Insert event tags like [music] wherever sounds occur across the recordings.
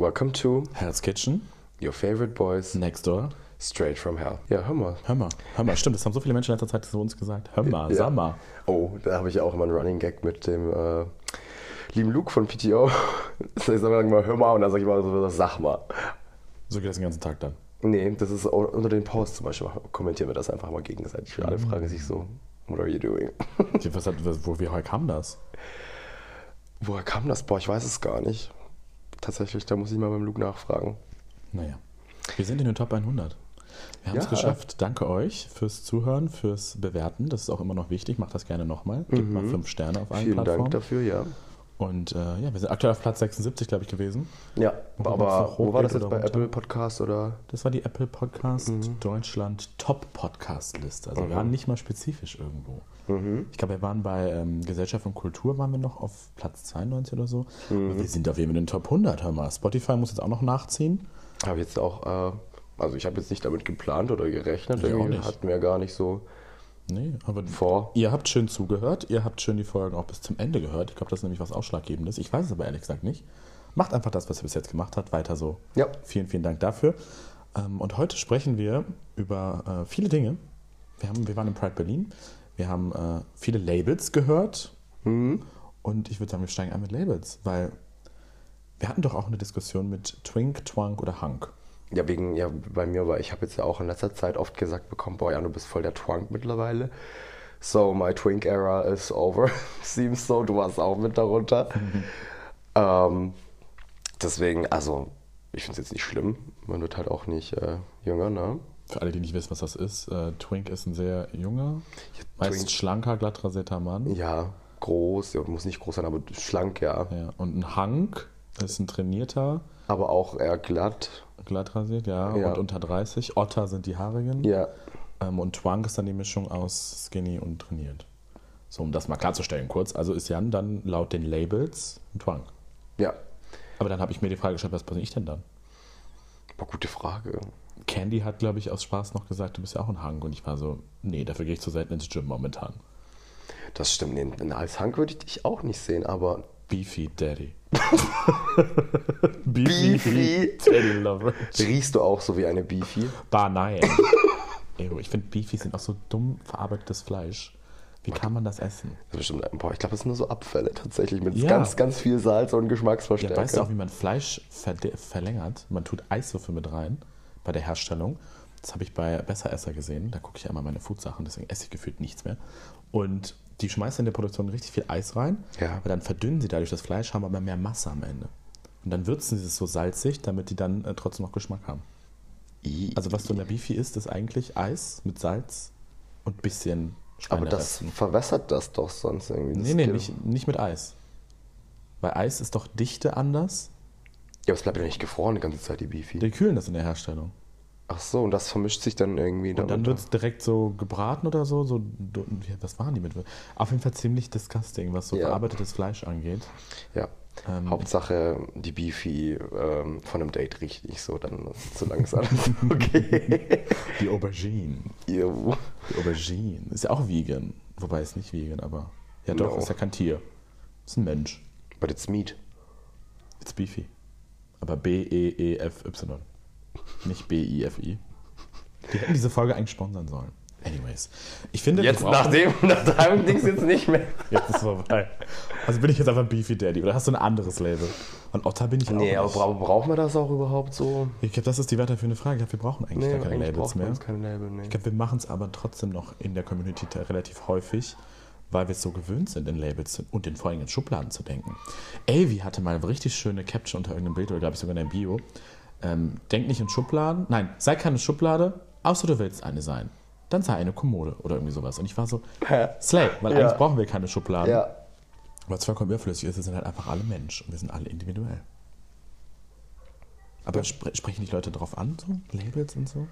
Welcome to Hell's Kitchen, your favorite boys Next Door. straight from hell. Ja, hör mal. Hör mal, hör mal, stimmt, das haben so viele Menschen in letzter Zeit zu uns gesagt. Hör mal, Ja. sag mal. Oh, da habe ich auch immer einen Running Gag mit dem äh, lieben Luke von PTO. Ich sage mal, hör mal und dann sage ich mal so, sag mal. So geht das den ganzen Tag dann. Nee, das ist unter den Posts zum Beispiel. Kommentieren wir das einfach mal gegenseitig. Alle fragen sich so, what are you doing? Was hat, wo, woher kam das? Woher kam das? Boah, ich weiß es gar nicht. Tatsächlich, da muss ich mal beim Luke nachfragen. Naja, wir sind in den Top 100. Wir haben es Ja. geschafft. Danke euch fürs Zuhören, fürs Bewerten. Das ist auch immer noch wichtig. Macht das gerne nochmal. Gebt mal fünf Sterne auf allen Vielen Plattformen. Dank dafür, ja. Und äh, ja, wir sind aktuell auf Platz 76, glaube ich, gewesen. Ja, Ob aber wo war das jetzt bei runter? Apple Podcast oder? Das war die Apple Podcast Mhm. Deutschland Top Podcast Liste. Also wir waren nicht mal spezifisch irgendwo. Mhm. Ich glaube, wir waren bei ähm, Gesellschaft und Kultur waren wir noch auf Platz 92 oder so. Mhm. Wir sind auf jeden Fall in den Top 100, hör mal. Spotify muss jetzt auch noch nachziehen. Habe jetzt auch, äh, also ich habe jetzt nicht damit geplant oder gerechnet. Ich Irgendwie hatten wir gar nicht so Nee, aber vor. ihr habt schön zugehört. Ihr habt schön die Folgen auch bis zum Ende gehört. Ich glaube, das ist nämlich was Ausschlaggebendes. Ich weiß es aber ehrlich gesagt nicht. Macht einfach das, was ihr bis jetzt gemacht habt. Weiter so. Ja. Vielen, vielen Dank dafür. Ähm, Und heute sprechen wir über äh, viele Dinge. Wir, haben, wir waren in Pride Berlin. Wir haben äh, viele Labels gehört. Mhm. Und ich würde sagen, wir steigen ein mit Labels, weil wir hatten doch auch eine Diskussion mit Twink, Twunk oder Hunk. Ja, wegen, ja, bei mir, weil ich habe jetzt ja auch in letzter Zeit oft gesagt bekommen, boah, ja, du bist voll der Twunk mittlerweile. So, my Twink era is over. [laughs] Seems so, du warst auch mit darunter. [laughs] ähm, deswegen, also, ich finde es jetzt nicht schlimm. Man wird halt auch nicht äh, jünger, ne? Für alle, die nicht wissen, was das ist, äh, Twink ist ein sehr junger, meist Twink- schlanker, glatt rasierter Mann. Ja, groß, ja, muss nicht groß sein, aber schlank, ja. Ja. Und ein Hunk ist ein trainierter, Aber auch eher glatt. glatt rasiert, ja, Ja. und unter 30. Otter sind die haarigen. Ja. Ähm, und Twunk ist dann die Mischung aus skinny und trainiert. So, um das mal klarzustellen kurz. Also ist Jan dann laut den Labels ein Twunk. Ja. Aber dann habe ich mir die Frage gestellt, was bin ich denn dann? Boah, gute Frage. Candy hat, glaube ich, aus Spaß noch gesagt, du bist ja auch ein Hunk. Und ich war so, nee, dafür gehe ich zu selten ins Gym momentan. Das stimmt. Nee, als Hank würde ich dich auch nicht sehen, aber Beefy Daddy. [laughs] Beefy. Daddy Lover. riechst du auch so wie eine Beefy? Bah, nein. [laughs] Ew, ich finde, Beefys sind auch so dumm verarbeitetes Fleisch. Wie kann man das essen? Das ist bestimmt, boah, ich glaube, das sind nur so Abfälle tatsächlich mit Ja. ganz, ganz viel Salz und Ja, Geschmacksverstärker. weißt du auch, wie man Fleisch verlängert? Man tut Eiswürfel mit rein bei der Herstellung. Das habe ich bei Besseresser gesehen. Da gucke ich ja immer meine Foodsachen, deswegen esse ich gefühlt nichts mehr. Und die schmeißen in der Produktion richtig viel Eis rein, Ja. aber dann verdünnen sie dadurch das Fleisch, haben aber mehr Masse am Ende. Und dann würzen sie es so salzig, damit die dann äh, trotzdem noch Geschmack haben. I- Also was du in der Beefy isst, ist eigentlich Eis mit Salz und ein bisschen aber das verwässert das doch sonst irgendwie. Das Nee, nee, nicht, nicht mit Eis. Weil Eis ist doch Dichte anders. Ja, aber es bleibt ja nicht gefroren die ganze Zeit, die Beefy. Die kühlen das in der Herstellung. Ach so, und das vermischt sich dann irgendwie Und dann wird es direkt so gebraten oder so. so wie- was waren die mit? Auf jeden Fall ziemlich disgusting, was so Ja. verarbeitetes Fleisch angeht. Ja. Ähm, Hauptsache, die Beefy ähm, von einem Date riecht nicht so, dann ist so langsam. [laughs] okay. Die Aubergine. Ew. Die Aubergine. Ist ja auch vegan. Wobei ist nicht vegan, aber. Ja, doch, No. ist ja kein Tier. Ist ein Mensch. But it's meat. It's beefy. Aber B-E-E-F-Y. Nicht B-I-F-I. Die hätten diese Folge eigentlich sponsern sollen. Anyways. Ich finde, Jetzt nach dem, nach deinem Dings jetzt nicht mehr. Jetzt ist vorbei. Also bin ich jetzt einfach Beefy Daddy oder hast du ein anderes Label? Und Otter bin ich auch Nee, aber bra brauchen wir das auch überhaupt so? Ich glaube, das ist die weiterführende Frage. Ich glaube, wir brauchen eigentlich Nee, gar keine eigentlich Labels mehr. keine Label, nee. Ich glaube, wir machen es aber trotzdem noch in der Community relativ häufig, weil wir es so gewöhnt sind, in Labels zu- und in vor allem in Schubladen zu denken. Avi hatte mal eine richtig schöne Caption unter irgendeinem Bild oder glaube ich sogar in der Bio. Ähm, denk nicht in Schubladen. Nein, sei keine Schublade, außer du willst eine sein. Dann sei eine Kommode oder irgendwie sowas. Und ich war so, Slay, weil Ja. eigentlich brauchen wir keine Schubladen. Ja. Aber es vollkommen überflüssig ist, wir sind halt einfach alle Mensch und wir sind alle individuell. Aber spre sprechen die Leute drauf an, so? Labels und so?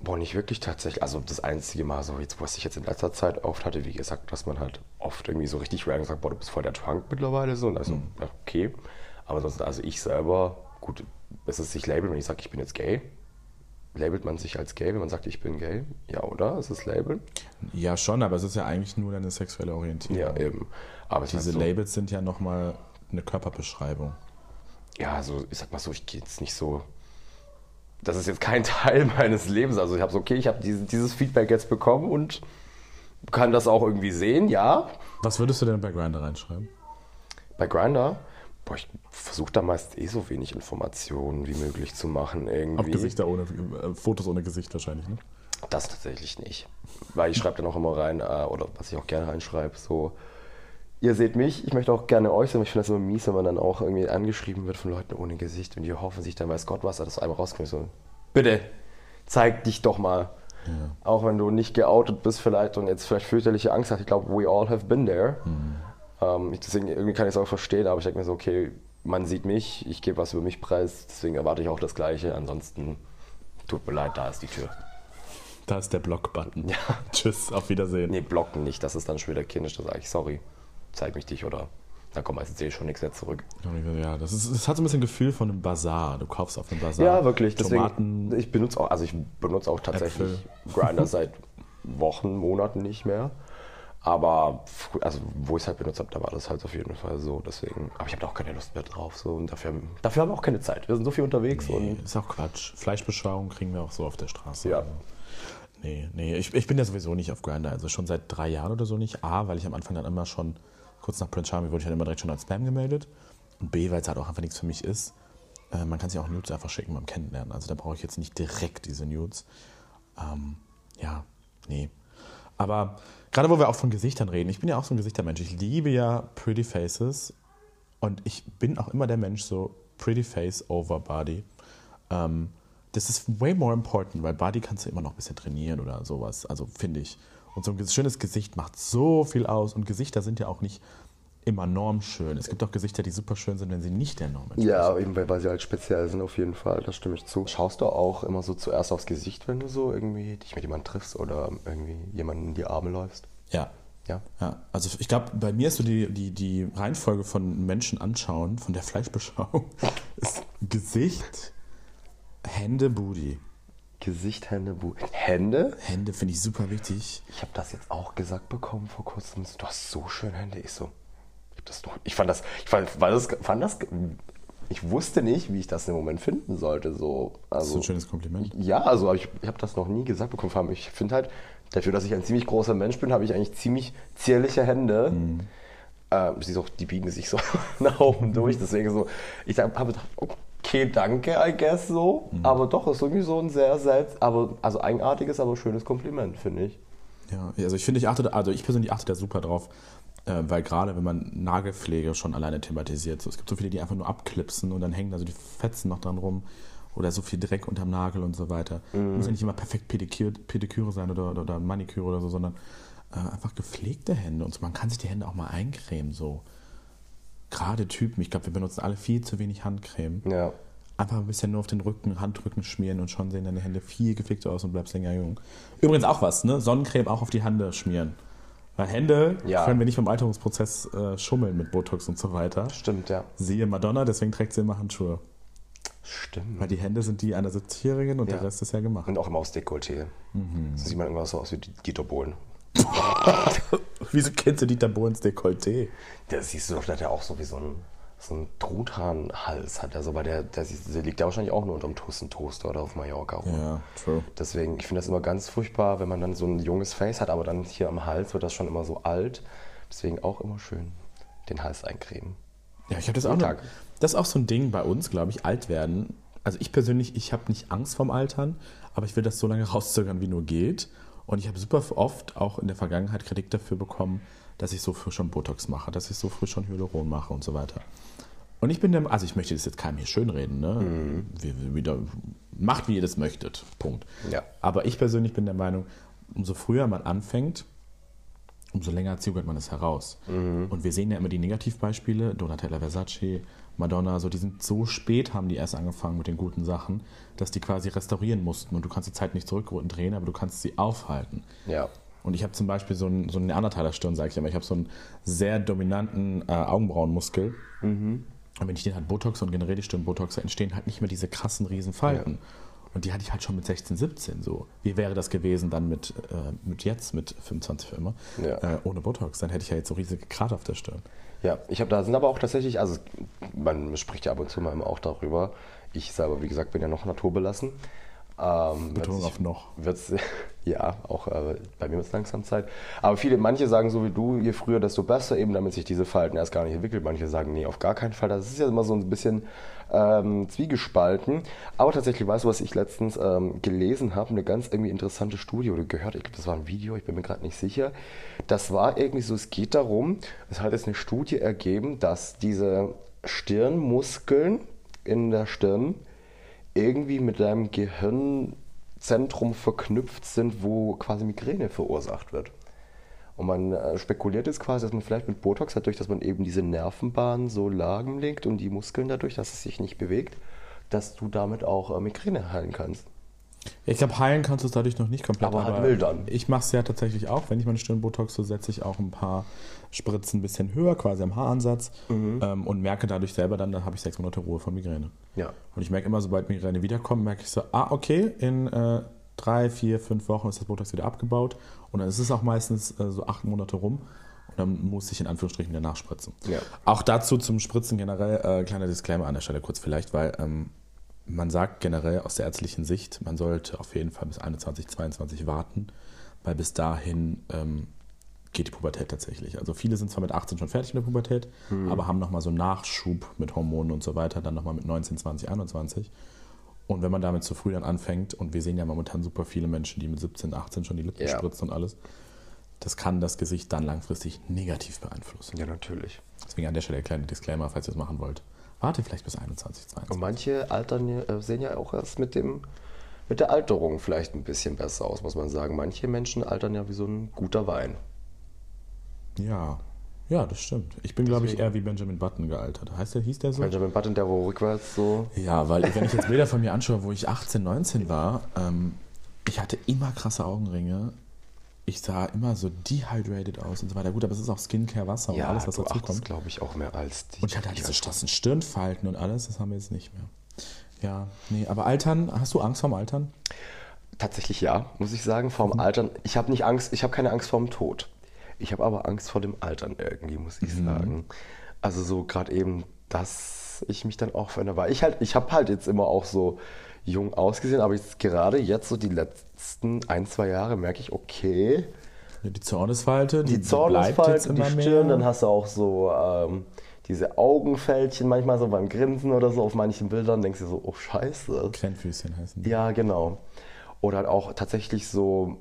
Boah, nicht wirklich tatsächlich. Also das einzige Mal so, jetzt, was ich jetzt in letzter Zeit oft hatte, wie gesagt, dass man halt oft irgendwie so richtig random sagt, boah, du bist voll der Trunk mittlerweile so. Und also, ja, okay. Aber sonst, also ich selber, gut, es ist sich labeln, wenn ich sage, ich bin jetzt gay. Labelt man sich als gay, wenn man sagt, ich bin gay? Ja, oder? Ist es Labeln? Ja, schon, aber es ist ja eigentlich nur deine sexuelle Orientierung. Ja, eben. Aber es Diese so, Labels sind ja nochmal eine Körperbeschreibung. ja, so, ich sag mal so, ich gehe jetzt nicht so. Das ist jetzt kein [laughs] Teil meines Lebens. Also ich habe so, okay, ich habe diese, dieses Feedback jetzt bekommen und kann das auch irgendwie sehen, ja. Was würdest du denn bei Grindr reinschreiben? Bei Grinder, boah, ich versuche da meist eh so wenig Informationen wie möglich zu machen. Irgendwie. Auf Gesichter ohne, äh, Fotos ohne Gesicht wahrscheinlich, ne? Das tatsächlich nicht. Weil ich schreibe dann auch immer rein, äh, oder was ich auch gerne reinschreibe, so, ihr seht mich, ich möchte auch gerne euch sehen, aber ich finde das immer mies, wenn man dann auch irgendwie angeschrieben wird von Leuten ohne Gesicht und die hoffen sich dann, weiß Gott was, dass einmal rauskommt. So, bitte, zeig dich doch mal. Ja. Auch wenn du nicht geoutet bist vielleicht und jetzt vielleicht fürchterliche Angst hast. Ich glaube, we all have been there. Ähm, ich, deswegen irgendwie kann ich es auch verstehen, aber ich denke mir so, okay, man sieht mich, ich gebe was über mich preis, deswegen erwarte ich auch das Gleiche. Ansonsten tut mir leid, da ist die Tür. Da ist der Block-Button. [laughs] Tschüss, auf Wiedersehen. Nee, blocken nicht, das ist dann schon wieder kindisch, da sage ich, sorry, zeig mich dich oder da kommt meistens eh schon nichts mehr zurück. Ja, das, ist, das hat so ein bisschen Gefühl von einem Bazar. Du kaufst auf einem Bazar. Ja, wirklich. Deswegen, Tomaten. ich benutze auch, also ich benutze auch tatsächlich Grinder [laughs] seit Wochen, Monaten nicht mehr. Aber also wo ich es halt benutzt habe, da war das halt auf jeden Fall so. Deswegen, aber ich habe da auch keine Lust mehr drauf. So, und dafür, dafür haben wir auch keine Zeit. Wir sind so viel unterwegs Nee, und ist auch Quatsch. Fleischbeschauung kriegen wir auch so auf der Straße. Ja. Nee, nee, ich, ich bin ja sowieso nicht auf Grindr, also schon seit drei Jahren oder so nicht. A, weil ich am Anfang dann immer schon, kurz nach Prince Charming wurde ich dann immer direkt schon als Spam gemeldet. Und B, weil es halt auch einfach nichts für mich ist. Äh, man kann sich auch Nudes einfach schicken beim Kennenlernen. Also da brauche ich jetzt nicht direkt diese Nudes. Ähm, ja, nee. Aber gerade wo wir auch von Gesichtern reden, ich bin ja auch so ein Gesichtermensch. Ich liebe ja Pretty Faces und ich bin auch immer der Mensch so Pretty Face over Body. Ähm, das ist way more important, weil Body kannst du immer noch ein bisschen trainieren oder sowas. Also finde ich. Und so ein schönes Gesicht macht so viel aus. Und Gesichter sind ja auch nicht immer normschön. Es gibt auch Gesichter, die super schön sind, wenn sie nicht der Norm entsprechen. ja, eben weil, weil sie halt speziell sind auf jeden Fall, da stimme ich zu. Schaust du auch immer so zuerst aufs Gesicht, wenn du so irgendwie dich mit jemandem triffst oder irgendwie jemanden in die Arme läufst? Ja. Ja. Ja, also ich glaube, bei mir ist so die, die, die Reihenfolge von Menschen anschauen, von der Fleischbeschauung, [laughs] ist Gesicht, Hände, Booty. Gesicht, Hände, Bu Hände? Hände finde ich super wichtig. Ich habe das jetzt auch gesagt bekommen vor kurzem. Du hast so schöne Hände. Ich so, das ich fand das, ich fand, war das, fand das, ich wusste nicht, wie ich das im Moment finden sollte. So, Das ist also, ein schönes Kompliment. ja, also ich, ich habe das noch nie gesagt bekommen. Ich finde halt, dafür, dass ich ein ziemlich großer Mensch bin, habe ich eigentlich ziemlich zierliche Hände. Mhm. Ähm, siehst auch, die biegen sich so [laughs] nach oben durch. Deswegen so, ich habe gedacht, okay, danke, I guess so. Mhm. Aber doch, ist irgendwie so ein sehr selts, aber also eigenartiges, aber schönes Kompliment, finde ich. Ja, also ich finde, ich achte, also ich persönlich achte da super drauf, äh, weil gerade wenn man Nagelpflege schon alleine thematisiert, so, es gibt so viele, die einfach nur abklipsen und dann hängen da so die Fetzen noch dran rum oder so viel Dreck unterm Nagel und so weiter. Muss ja nicht immer perfekt Pediküre, Pediküre sein oder, oder, oder Maniküre oder so, sondern äh, einfach gepflegte Hände und so. Man kann sich die Hände auch mal eincremen, so. Gerade Typen, ich glaube, wir benutzen alle viel zu wenig Handcreme. Ja. Einfach ein bisschen nur auf den Rücken, Handrücken schmieren und schon sehen deine Hände viel gepflegter aus und bleibst länger jung. Übrigens auch was, ne? Sonnencreme auch auf die Hände schmieren. Weil Hände Ja. können wir nicht beim Alterungsprozess äh, schummeln mit Botox und so weiter. Stimmt, ja. Siehe Madonna, deswegen trägt sie immer Handschuhe. Stimmt. Weil die Hände sind die einer 70-Jährigen und Ja. der Rest ist ja gemacht. Und auch immer aus Dekolleté. Mhm. So sieht man irgendwas so aus wie die- Dieter Bohlen. [laughs] Wieso kennst du Dieter Bohlens Dekolleté? Der siehst du doch, hat ja auch so wie so ein, so ein Truthahnhals hat er so, weil der, der, der liegt ja wahrscheinlich auch nur unterm Toaster oder auf Mallorca rum. Ja, true. Deswegen, ich finde das immer ganz furchtbar, wenn man dann so ein junges Face hat, aber dann hier am Hals wird das schon immer so alt. Deswegen auch immer schön den Hals eincremen. Ja, ich habe das auch noch. Das ist auch so ein Ding bei uns, glaube ich, alt werden. Also ich persönlich, ich habe nicht Angst vorm Altern, aber ich will das so lange [laughs] rauszögern, wie nur geht. Und ich habe super oft auch in der Vergangenheit Kritik dafür bekommen, dass ich so früh schon Botox mache, dass ich so früh schon Hyaluron mache und so weiter. Und ich bin der, also ich möchte das jetzt keinem hier schönreden, ne? Mhm. Wie, wie, wieder, macht, wie ihr das möchtet. Punkt. Ja. Aber ich persönlich bin der Meinung, umso früher man anfängt, umso länger zögert man es heraus. Und wir sehen ja immer die Negativbeispiele, Donatella Versace, Madonna, so die sind so spät, haben die erst angefangen mit den guten Sachen, dass die quasi restaurieren mussten und du kannst die Zeit nicht zurückdrehen, aber du kannst sie aufhalten. Ja. Und ich habe zum Beispiel so einen, so einen Neandertaler-Stirn, sage ich immer. Ich habe so einen sehr dominanten äh, Augenbrauenmuskel. Und wenn ich den halt Botox und generell die Stirnbotox, entstehen halt nicht mehr diese krassen riesen Falten. Und die hatte ich halt schon mit 16, 17 so. Wie wäre das gewesen dann mit, äh, mit jetzt, mit 25 für immer, Ja. äh, ohne Botox? Dann hätte ich ja jetzt so riesige Krater auf der Stirn. Ja, ich habe da sind aber auch tatsächlich, also man spricht ja ab und zu mal auch darüber. Ich selber, wie gesagt, bin ja noch naturbelassen. Ähm, Betonung auf noch. Wird's, ja, auch äh, bei mir es langsam Zeit. Aber viele, manche sagen so wie du, je früher, desto besser, eben damit sich diese Falten erst gar nicht entwickeln. Manche sagen, nee, auf gar keinen Fall. Das ist ja immer so ein bisschen ähm, zwiegespalten. Aber tatsächlich, weißt du, was ich letztens ähm, gelesen habe? Eine ganz irgendwie interessante Studie oder gehört, ich glaube, das war ein Video, ich bin mir gerade nicht sicher. Das war irgendwie so, es geht darum, es hat jetzt eine Studie ergeben, dass diese Stirnmuskeln in der Stirn irgendwie mit deinem Gehirnzentrum verknüpft sind, wo quasi Migräne verursacht wird. Und man äh, spekuliert jetzt quasi, dass man vielleicht mit Botox, dadurch, dass man eben diese Nervenbahn so lagenlegt und die Muskeln dadurch, dass es sich nicht bewegt, dass du damit auch äh, Migräne heilen kannst. Ich glaube, heilen kannst du es dadurch noch nicht komplett. Aber halt mildern. Ich mache es ja tatsächlich auch. Wenn ich meine Stirn Botox so setze ich auch ein paar Spritzen ein bisschen höher, quasi am Haaransatz. Mhm. Ähm, und merke dadurch selber dann, dann habe ich sechs Monate Ruhe von Migräne. Ja. Und ich merke immer, sobald Migräne wiederkommt, merke ich so, ah, okay, in äh, drei, vier, fünf Wochen ist das Botox wieder abgebaut. Und dann ist es auch meistens äh, so acht Monate rum. Und dann muss ich in Anführungsstrichen wieder nachspritzen. Ja. Auch dazu zum Spritzen generell, äh, kleiner Disclaimer an der Stelle kurz vielleicht, weil ähm, man sagt generell aus der ärztlichen Sicht, man sollte auf jeden Fall bis 21, 22 warten, weil bis dahin ähm, geht die Pubertät tatsächlich. Also viele sind zwar mit 18 schon fertig mit der Pubertät, aber haben nochmal so einen Nachschub mit Hormonen und so weiter, dann nochmal mit 19, 20, 21. Und wenn man damit zu früh dann anfängt, und wir sehen ja momentan super viele Menschen, die mit 17, 18 schon die Lippen Ja. spritzen und alles, das kann das Gesicht dann langfristig negativ beeinflussen. Ja, natürlich. Deswegen an der Stelle der kleine Disclaimer, falls ihr es machen wollt. Warte vielleicht bis 21, 22. Und manche altern, äh, sehen ja auch erst mit dem mit der Alterung vielleicht ein bisschen besser aus, muss man sagen. Manche Menschen altern ja wie so ein guter Wein. Ja, ja, das stimmt. Ich bin, glaube ich, eher wie Benjamin Button gealtert. Heißt der, hieß der so? Benjamin Button, der wo rückwärts so. Ja, weil wenn ich jetzt Bilder von mir anschaue, wo ich 18, 19 war, ähm, ich hatte immer krasse Augenringe. Ich sah immer so dehydrated aus und so weiter. Gut, aber es ist auch Skincare, Wasser und alles, was dazu kommt. glaube ich, auch mehr als die. Und ich hatte halt diese strassen Stirnfalten und alles, das haben wir jetzt nicht mehr. Ja, nee, aber Altern, hast du Angst vorm Altern? Tatsächlich ja, muss ich sagen, vorm Altern. Ich habe nicht Angst, ich habe keine Angst vorm Tod. Ich habe aber Angst vor dem Altern irgendwie, muss ich sagen. Also so gerade eben, dass ich mich dann auch verändere. Weil ich halt, ich habe halt jetzt immer auch so jung ausgesehen, aber jetzt gerade jetzt so die letzten ein, zwei Jahre merke ich, okay, Die Zornesfalte, die jetzt Zornesfalte, die Stirn, mehr. dann hast du auch so ähm, diese Augenfältchen manchmal so beim Grinsen oder so auf manchen Bildern, denkst du so, oh scheiße. Kleinfüßchen heißen die. Ja, genau. Oder halt auch tatsächlich so,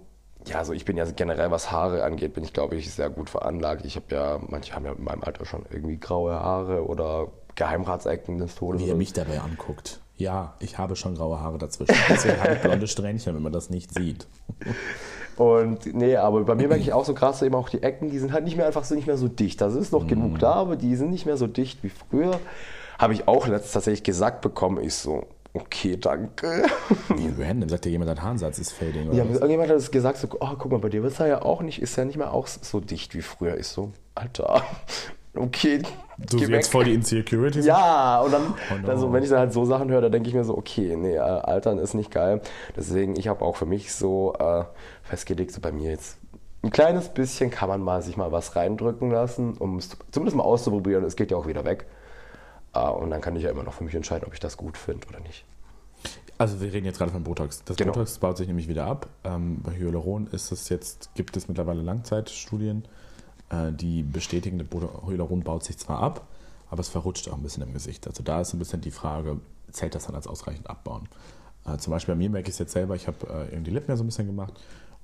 ja, so ich bin ja generell, was Haare angeht, bin ich, glaube ich, sehr gut veranlagt. Ich habe ja, manche haben ja in meinem Alter schon irgendwie graue Haare oder Geheimratsecken des Todes. Wie er mich dabei anguckt. Ja, ich habe schon graue Haare dazwischen. Deswegen habe ich blonde Strähnchen, wenn man das nicht sieht. Und nee, aber bei mir merke ich auch so krass, eben auch die Ecken, die sind halt nicht mehr einfach so nicht mehr so dicht. Also ist noch Mhm. genug da, aber die sind nicht mehr so dicht wie früher. Habe ich auch letztens tatsächlich gesagt bekommen. Ich so, okay, danke. [laughs] Wie random, sagt dir jemand, dein Haaransatz ist fading. Oder Ja, was? irgendjemand hat das gesagt, so, oh, guck mal, bei dir wird es ja auch nicht, ist ja nicht mehr auch so dicht wie früher. Ich so, Alter, okay. Du geh jetzt voll die Insecurities. Ja, und dann, Oh no. dann so, wenn ich dann halt so Sachen höre, da denke ich mir so, okay, nee, äh, Altern ist nicht geil. Deswegen, ich habe auch für mich so äh, festgelegt, so bei mir jetzt ein kleines bisschen kann man mal sich mal was reindrücken lassen, um es zumindest mal auszuprobieren. Es geht ja auch wieder weg. Äh, und dann kann ich ja immer noch für mich entscheiden, ob ich das gut finde oder nicht. Also wir reden jetzt gerade von Botox. Das Genau. Botox baut sich nämlich wieder ab. Ähm, bei Hyaluron ist es jetzt, gibt es mittlerweile Langzeitstudien, die bestätigen, der Boto- Hyaluron baut sich zwar ab, aber es verrutscht auch ein bisschen im Gesicht. Also da ist ein bisschen die Frage, zählt das dann als ausreichend abbauen? Äh, zum Beispiel bei mir merke ich es jetzt selber, ich habe äh, irgendwie die Lippen ja so ein bisschen gemacht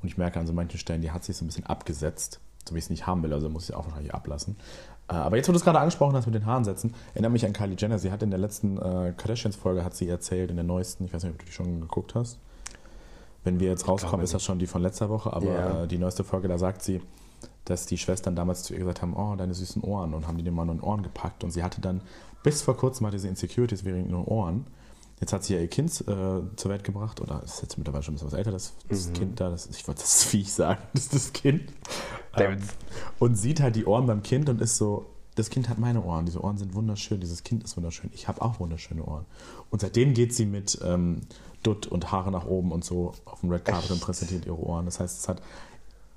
und ich merke an so manchen Stellen, die hat sich so ein bisschen abgesetzt, so wie ich es nicht haben will, also muss ich auch wahrscheinlich ablassen. Äh, aber jetzt, wo du es gerade angesprochen hast mit den Haaren setzen, erinnere mich an Kylie Jenner. Sie hat in der letzten äh, Kardashians-Folge, hat sie erzählt, in der neuesten, ich weiß nicht, ob du die schon geguckt hast. Wenn wir jetzt rauskommen, ist das schon die von letzter Woche, aber äh, die neueste Folge, da sagt sie, dass die Schwestern damals zu ihr gesagt haben, oh, deine süßen Ohren und haben die dem mal in den Ohren gepackt und sie hatte dann, bis vor kurzem hatte sie Insecurities wegen ihren Ohren. Jetzt hat sie ja ihr Kind äh, zur Welt gebracht, oder ist jetzt mittlerweile schon ein bisschen was älter, das, das Kind da, das, ich wollte das [laughs] Viech sagen, das ist das Kind. Ähm, und sieht halt die Ohren beim Kind und ist so, das Kind hat meine Ohren, diese Ohren sind wunderschön, dieses Kind ist wunderschön, ich habe auch wunderschöne Ohren. Und seitdem geht sie mit ähm, Dutt und Haare nach oben und so auf dem Red Carpet und Echt? präsentiert ihre Ohren. Das heißt, es hat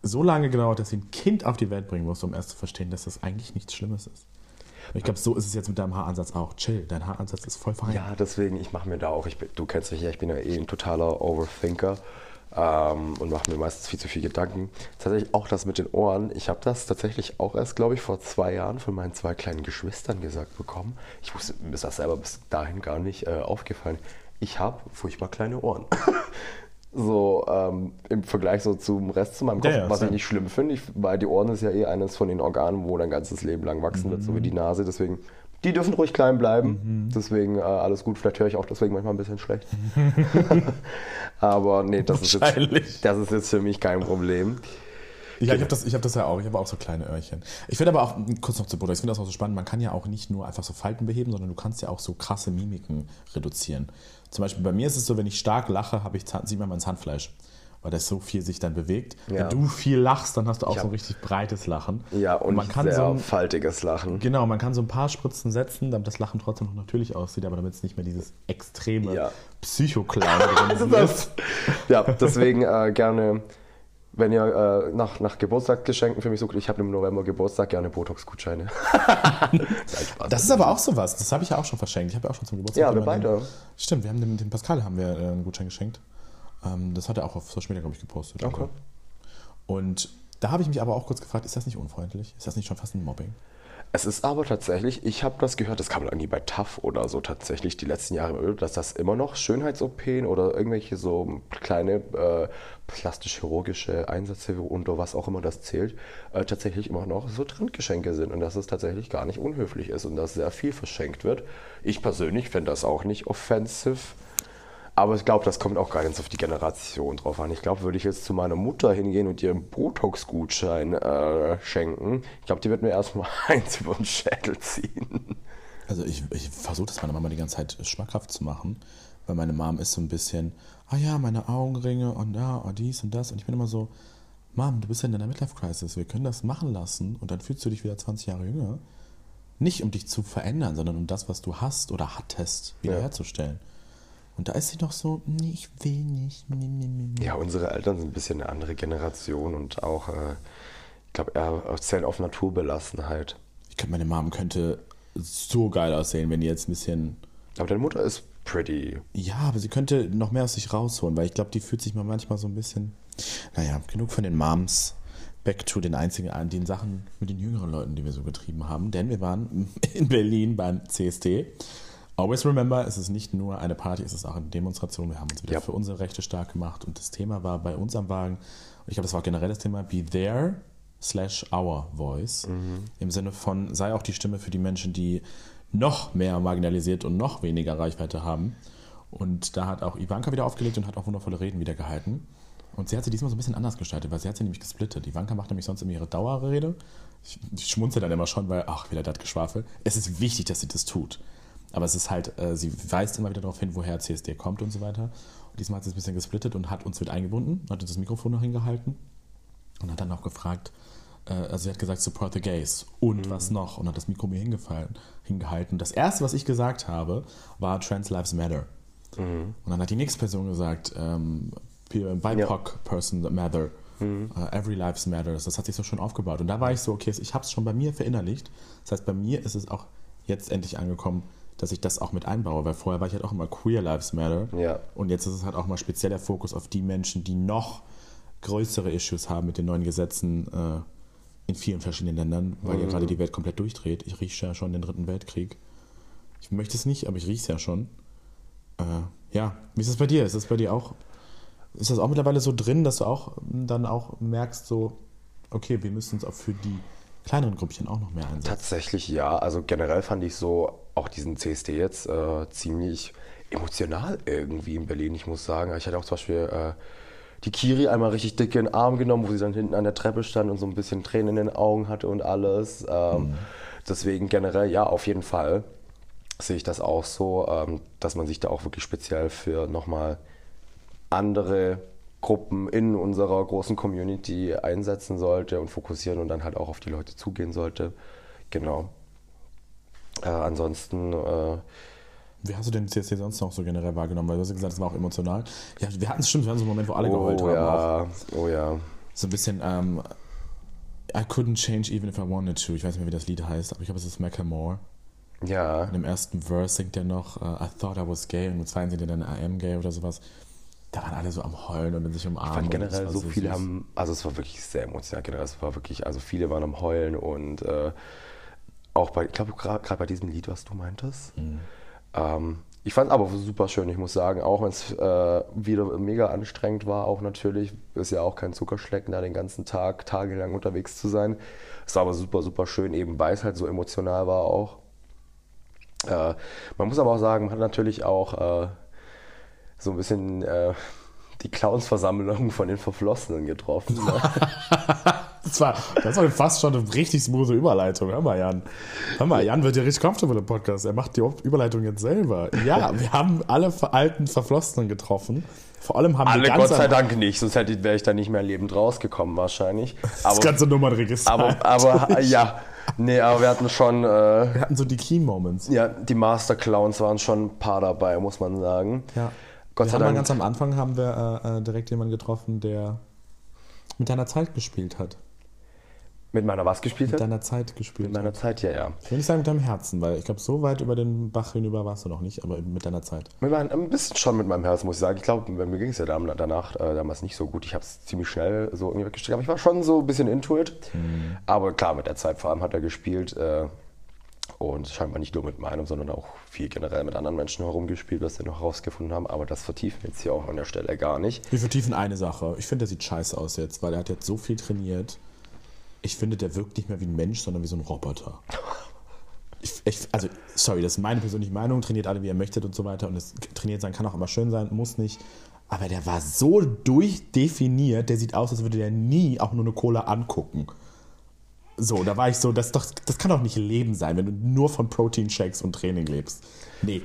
so lange gedauert, dass sie ein Kind auf die Welt bringen muss, um erst zu verstehen, dass das eigentlich nichts Schlimmes ist. Ich glaube, so ist es jetzt mit deinem Haaransatz auch. Chill, dein Haaransatz ist voll fein. Ja, deswegen, ich mache mir da auch, ich du kennst mich ja, ich bin ja eh ein totaler Overthinker ähm, und mache mir meistens viel zu viel Gedanken. Tatsächlich auch das mit den Ohren. Ich habe das tatsächlich auch erst, glaube ich, vor zwei Jahren von meinen zwei kleinen Geschwistern gesagt bekommen. Ich wusste, mir ist das selber bis dahin gar nicht äh, aufgefallen. Ich habe furchtbar kleine Ohren. [laughs] so ähm, im Vergleich so zum Rest zu meinem Kopf, Ja, ja, was ich nicht schlimm finde, ich, weil die Ohren ist ja eh eines von den Organen, wo dein ganzes Leben lang wachsen wird, so wie Mhm. die Nase. Deswegen, die dürfen ruhig klein bleiben. Deswegen äh, alles gut. Vielleicht höre ich auch deswegen manchmal ein bisschen schlecht. [laughs] [laughs] Aber nee, das ist, jetzt, das ist jetzt für mich kein Problem. Ja, ich habe das, ich hab das ja auch. Ich habe auch so kleine Öhrchen. Ich finde aber auch, kurz noch zu Botox, ich finde das auch so spannend, man kann ja auch nicht nur einfach so Falten beheben, sondern du kannst ja auch so krasse Mimiken reduzieren. Zum Beispiel bei mir ist es so, wenn ich stark lache, habe ich, sieht man mein Zahnfleisch, weil das so viel sich dann bewegt. Ja. Wenn du viel lachst, dann hast du auch Ich so ein hab- richtig breites Lachen. Ja, und, man kann sehr so ein, faltiges Lachen. Genau, man kann so ein paar Spritzen setzen, damit das Lachen trotzdem noch natürlich aussieht, aber damit es nicht mehr dieses extreme Ja. Psycho-Clown [laughs] ist. Ja, deswegen äh, gerne, wenn ihr äh, nach, nach Geburtstagsgeschenken für mich sucht, ich habe im November Geburtstag gerne Botox-Gutscheine. [laughs] Das ist aber auch sowas, das habe ich ja auch schon verschenkt. Ich habe ja auch schon zum Geburtstag. Ja, wir beide. Stimmt, wir haben dem, dem Pascal haben wir äh, einen Gutschein geschenkt. Ähm, das hat er auch auf Social Media, glaube ich, gepostet. Okay. Und da habe ich mich aber auch kurz gefragt, ist das nicht unfreundlich? Ist das nicht schon fast ein Mobbing? Es ist aber tatsächlich, ich habe das gehört, das kam irgendwie bei TAF oder so tatsächlich die letzten Jahre, dass das immer noch Schönheits-OPen oder irgendwelche so kleine äh, plastisch-chirurgische Einsätze oder was auch immer das zählt, äh, tatsächlich immer noch so Trendgeschenke sind und dass es tatsächlich gar nicht unhöflich ist und dass sehr viel verschenkt wird. Ich persönlich finde das auch nicht offensive. Aber ich glaube, das kommt auch gar nicht auf die Generation drauf an. Ich glaube, würde ich jetzt zu meiner Mutter hingehen und ihr einen Botox-Gutschein äh, schenken, ich glaube, die wird mir erstmal [laughs] eins über den Schädel ziehen. Also ich, ich versuche das meiner Mama die ganze Zeit schmackhaft zu machen, weil meine Mom ist so ein bisschen, ah ja, meine Augenringe und ja, oh, dies und das. Und ich bin immer so, Mom, du bist ja in deiner Midlife-Crisis, wir können das machen lassen und dann fühlst du dich wieder 20 Jahre jünger. Nicht um dich zu verändern, sondern um das, was du hast oder hattest, wiederherzustellen. Und da ist sie noch so, nee, ich will nicht. Nee, nee, nee. Ja, unsere Eltern sind ein bisschen eine andere Generation und auch, äh, ich glaube, eher zählen auf Naturbelassenheit. Ich könnte, meine Mom könnte so geil aussehen, wenn die jetzt ein bisschen Aber deine Mutter ist pretty. Ja, aber sie könnte noch mehr aus sich rausholen, weil ich glaube, die fühlt sich mal manchmal so ein bisschen. Naja, genug von den Moms. Back to den einzigen, den Sachen mit den jüngeren Leuten, die wir so getrieben haben. Denn wir waren in Berlin beim CSD. Always remember, es ist nicht nur eine Party, es ist auch eine Demonstration. Wir haben uns wieder Ja. für unsere Rechte stark gemacht und das Thema war bei uns am Wagen, ich glaube, das war generell das Thema, be there slash our voice. Im Sinne von, sei auch die Stimme für die Menschen, die noch mehr marginalisiert und noch weniger Reichweite haben. Und da hat auch Ivanka wieder aufgelegt und hat auch wundervolle Reden wieder gehalten. Und sie hat sie diesmal so ein bisschen anders gestaltet, weil sie hat sie nämlich gesplittet. Ivanka macht nämlich sonst immer ihre Dauerrede. Ich, ich schmunzel dann immer schon, weil, ach, wieder das Geschwafel. Es ist wichtig, dass sie das tut. Aber es ist halt, äh, sie weist immer wieder darauf hin, woher CSD kommt und so weiter. Und diesmal hat sie es ein bisschen gesplittet und hat uns mit eingebunden, hat uns das Mikrofon noch hingehalten und hat dann noch gefragt, äh, also sie hat gesagt, support the gays und was noch und hat das Mikro mir hingefallen, hingehalten. Das erste, was ich gesagt habe, war Trans Lives Matter. Und dann hat die nächste Person gesagt, ähm, BIPOC Person Matter. Uh, every Lives Matters. Das hat sich so schon aufgebaut. Und da war ich so, okay, ich habe es schon bei mir verinnerlicht. Das heißt, bei mir ist es auch jetzt endlich angekommen, dass ich das auch mit einbaue, weil vorher war ich halt auch immer Queer Lives Matter. Ja. Und jetzt ist es halt auch mal spezieller Fokus auf die Menschen, die noch größere Issues haben mit den neuen Gesetzen äh, in vielen verschiedenen Ländern, weil ja gerade die Welt komplett durchdreht. Ich rieche ja schon den dritten Weltkrieg. Ich möchte es nicht, aber ich rieche es ja schon. Äh, ja, wie ist es bei dir? Ist es bei dir auch? Ist das auch mittlerweile so drin, dass du auch dann auch merkst, so, okay, wir müssen uns auch für die kleineren Gruppchen auch noch mehr einsetzen? Tatsächlich ja. Also generell fand ich so auch diesen CSD jetzt äh, ziemlich emotional irgendwie in Berlin. Ich muss sagen, ich hatte auch zum Beispiel äh, die Kiri einmal richtig dick in den Arm genommen, wo sie dann hinten an der Treppe stand und so ein bisschen Tränen in den Augen hatte und alles. Ähm, Deswegen generell ja, auf jeden Fall sehe ich das auch so, ähm, dass man sich da auch wirklich speziell für nochmal andere Gruppen in unserer großen Community einsetzen sollte und fokussieren und dann halt auch auf die Leute zugehen sollte. Genau. Äh, ansonsten, äh, Wie hast du den CSD sonst noch so generell wahrgenommen? Weil du hast ja gesagt, es war auch emotional. Ja, wir hatten es stimmt, wir hatten so einen Moment, wo alle geheult oh haben. Auch. ja, oh ja. So ein bisschen, ähm, I couldn't change even if I wanted to. Ich weiß nicht mehr, wie das Lied heißt, aber ich glaube, es ist Macklemore. Ja. In dem ersten Verse singt er noch uh, I thought I was gay und im zweiten singt er dann I am gay oder sowas. Da waren alle so am Heulen und sich umarmen. Ich fand generell so war viele süß. haben, also es war wirklich sehr emotional generell, es war wirklich, also viele waren am Heulen und äh, auch bei, ich glaube gerade bei diesem Lied, was du meintest. Ähm, ich fand es aber super schön, ich muss sagen, auch wenn es äh, wieder mega anstrengend war, auch natürlich, ist ja auch kein Zuckerschlecken, da den ganzen Tag, tagelang unterwegs zu sein. Es war aber super, super schön, eben weil es halt so emotional war auch. Äh, man muss aber auch sagen, man hat natürlich auch äh, so ein bisschen äh, die Clownsversammlung von den Verflossenen getroffen. Ne? [laughs] [laughs] Das war, das war fast schon eine richtig smooth Überleitung. Hör mal, Jan. Hör mal, Jan wird ja richtig comfortable im Podcast. Er macht die Überleitung jetzt selber. Ja, [laughs] wir haben alle alten Verflossenen getroffen. Vor allem haben Alle wir Gott sei Dank nicht, sonst hätte- wäre ich da nicht mehr lebend rausgekommen wahrscheinlich. das Aber, ganze Nummernregister. aber, aber ja, nee, aber wir hatten schon, äh, wir hatten so die Key Moments. ja, die Master Clowns waren schon ein paar dabei, muss man sagen. Ja. Gott wir sei Dank. ganz am Anfang haben wir äh, äh, direkt jemanden getroffen, der mit deiner Zeit gespielt hat. Mit meiner was gespielt Mit hat? deiner Zeit gespielt Mit hat. meiner Zeit, ja, ja. Ich will nicht sagen mit deinem Herzen, weil ich glaube, so weit über den Bach hinüber warst du noch nicht, aber mit deiner Zeit. Mit mein, ein bisschen schon mit meinem Herzen, muss ich sagen. Ich glaube, mir ging es ja danach äh, damals nicht so gut. Ich habe es ziemlich schnell so irgendwie weggesteckt. Aber ich war schon so ein bisschen into it. Aber klar, mit der Zeit vor allem hat er gespielt. Äh, und scheinbar nicht nur mit meinem, sondern auch viel generell mit anderen Menschen herumgespielt, was wir noch rausgefunden haben. Aber das vertiefen wir jetzt hier auch an der Stelle gar nicht. Wir vertiefen eine Sache. Ich finde, der sieht scheiße aus jetzt, weil er hat jetzt so viel trainiert. Ich finde, der wirkt nicht mehr wie ein Mensch, sondern wie so ein Roboter. [laughs] Ich, ich, also, sorry, das ist meine persönliche Meinung. Trainiert alle, wie er möchte und so weiter. Und das trainiert sein kann auch immer schön sein, muss nicht. Aber der war so durchdefiniert, der sieht aus, als würde der nie auch nur eine Cola angucken. So, da war ich so, das, doch, das kann doch nicht Leben sein, wenn du nur von Protein-Shakes und Training lebst. Nee,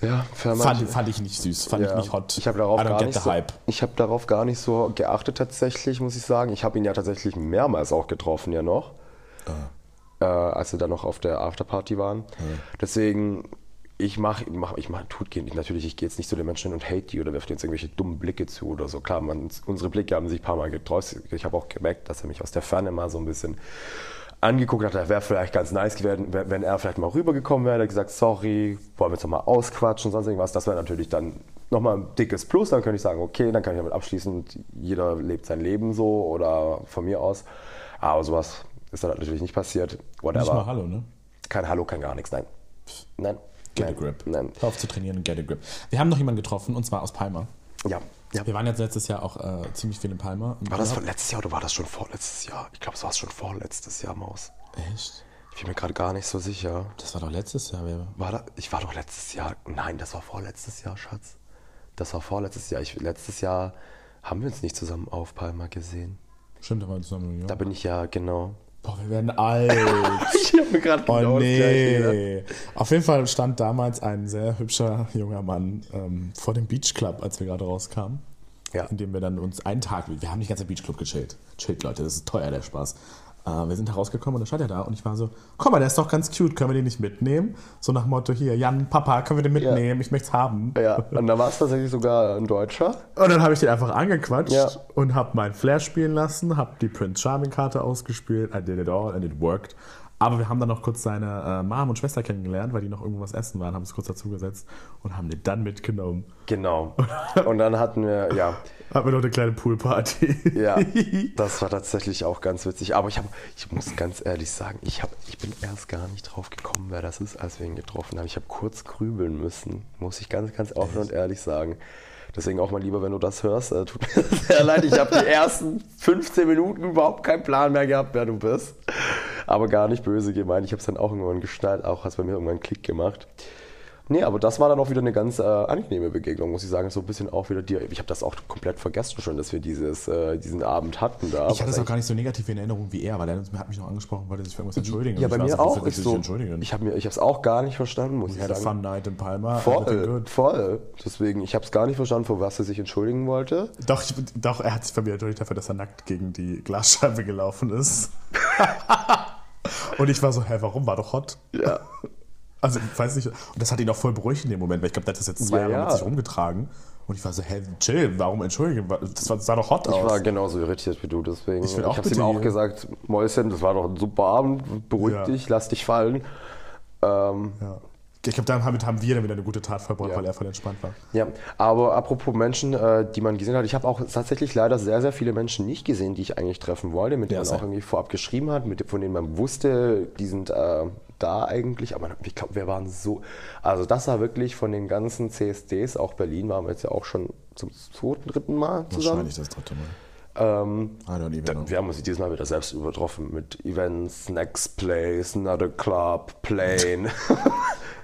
Ja, fand, fand ich nicht süß, fand ich nicht hot. Ich habe darauf, gar nicht so, ich hab darauf gar nicht so geachtet tatsächlich, muss ich sagen. Ich habe ihn ja tatsächlich mehrmals auch getroffen ja noch, äh, als wir dann noch auf der Afterparty waren. Deswegen, ich mache, mach, ich mach, tut geht nicht. Natürlich, ich gehe jetzt nicht zu den Menschen hin und hate die oder werfe denen jetzt irgendwelche dummen Blicke zu oder so. Klar, man, unsere Blicke haben sich ein paar Mal getäuscht. Ich habe auch gemerkt, dass er mich aus der Ferne mal so ein bisschen angeguckt hat, wäre vielleicht ganz nice gewesen, wenn er vielleicht mal rübergekommen wäre, hätte gesagt, sorry, wollen wir jetzt noch mal ausquatschen, sonst irgendwas. Das wäre natürlich dann nochmal ein dickes Plus. Dann könnte ich sagen, okay, dann kann ich damit abschließen und jeder lebt sein Leben so oder von mir aus. Aber sowas ist dann natürlich nicht passiert. Whatever. Nicht mal Hallo, ne? Kein Hallo, kein gar nichts, nein. Nein. Get nein. a grip. Nein. Hör auf zu trainieren und get a grip. Wir haben noch jemanden getroffen, und zwar aus Palma. Ja. ja. Wir waren jetzt letztes Jahr auch äh, ziemlich viel in Palma. War das von letztes Jahr oder war das schon vorletztes Jahr? Ich glaube, es war schon vorletztes Jahr, Maus. Echt? Ich bin mir gerade gar nicht so sicher. Das war doch letztes Jahr. Wir, War da, ich war doch letztes Jahr. Nein, das war vorletztes Jahr, Schatz. Das war vorletztes Jahr. Ich, letztes Jahr haben wir uns nicht zusammen auf Palma gesehen. stimmt, da waren wir zusammen York. Da bin ich ja, genau. Boah, wir werden alt. [laughs] Ich habe mir gerade Oh genau nee. Auf jeden Fall stand damals ein sehr hübscher junger Mann ähm, vor dem Beach Club, als wir gerade rauskamen. Ja. In dem wir dann uns einen Tag, wir haben nicht ganz im Beach Club gechillt. Chillt, Leute, das ist teuer, der Spaß. Äh, wir sind da rausgekommen und da stand er da und ich war so, komm mal, der ist doch ganz cute, können wir den nicht mitnehmen? So nach Motto, hier, Jan, Papa, können wir den mitnehmen? Ich möchte es haben. Ja, und da war es tatsächlich sogar ein Deutscher. Und dann habe ich den einfach angequatscht Ja. und habe meinen Flair spielen lassen, habe die Prince Charming Karte ausgespielt. I did it all and it worked. Aber wir haben dann noch kurz seine äh, Mom und Schwester kennengelernt, weil die noch irgendwas essen waren, haben es kurz dazugesetzt und haben den dann mitgenommen. Genau. Und dann hatten wir, ja, Hatten wir noch eine kleine Poolparty. ja, [laughs] das war tatsächlich auch ganz witzig. Aber ich, hab, ich muss ganz ehrlich sagen, ich, hab, ich bin erst gar nicht drauf gekommen, wer das ist, als wir ihn getroffen haben. Ich habe kurz grübeln müssen, muss ich ganz, ganz offen und ehrlich sagen. Deswegen auch mal lieber, wenn du das hörst. Äh, tut mir [laughs] sehr leid, ich habe die ersten 15 Minuten überhaupt keinen Plan mehr gehabt, wer du bist. Aber gar nicht böse gemeint. Ich habe es dann auch irgendwann geschnallt, auch hat bei mir irgendwann einen Klick gemacht. Nee, aber das war dann auch wieder eine ganz äh, angenehme Begegnung, muss ich sagen. So ein bisschen auch wieder dir. Ich habe das auch komplett vergessen schon, dass wir dieses, äh, diesen Abend hatten da. Ich hatte es auch gar nicht so negativ in Erinnerung wie er, weil er hat mich noch angesprochen, wollte sich für irgendwas entschuldigen. Ja, bei ich mir auch. Ich, so, ich habe es auch gar nicht verstanden, muss ich sagen. fun night in Palma. Voll, voll. Deswegen, ich habe es gar nicht verstanden, für was er sich entschuldigen wollte. Doch, ich, doch, er hat sich bei mir entschuldigt dafür, dass er nackt gegen die Glasscheibe gelaufen ist. [laughs] Und ich war so, hä, warum? War doch hot. Ja. Also, ich weiß nicht. Und das hat ihn auch voll beruhigt in dem Moment, weil ich glaube, der hat das jetzt zwei Ja, Jahre ja. mit sich rumgetragen. Und ich war so, hä, chill, warum entschuldige? Das sah doch hot Ich war aus. genauso irritiert wie du, deswegen. Ich auch habe ihm auch gesagt, Mäuschen, das war doch ein super Abend, beruhig Ja. dich, lass dich fallen. Ähm, Ja. Ich glaube, damit haben wir dann wieder eine gute Tat vollbracht, Ja. weil er voll entspannt war. ja, aber apropos Menschen, äh, die man gesehen hat, ich habe auch tatsächlich leider sehr, sehr viele Menschen nicht gesehen, die ich eigentlich treffen wollte, mit denen Ja, man auch irgendwie vorab geschrieben hat, mit, von denen man wusste, die sind äh, da eigentlich. Aber ich glaube, wir waren so. Also, das war wirklich von den ganzen CSDs, auch Berlin waren wir jetzt ja auch schon zum zweiten, dritten Mal zusammen. Wahrscheinlich das dritte Mal. Ähm, I don't even Da- know. Wir haben uns dieses Mal wieder selbst übertroffen mit Events, Next Place, Another Club, Plane. [laughs]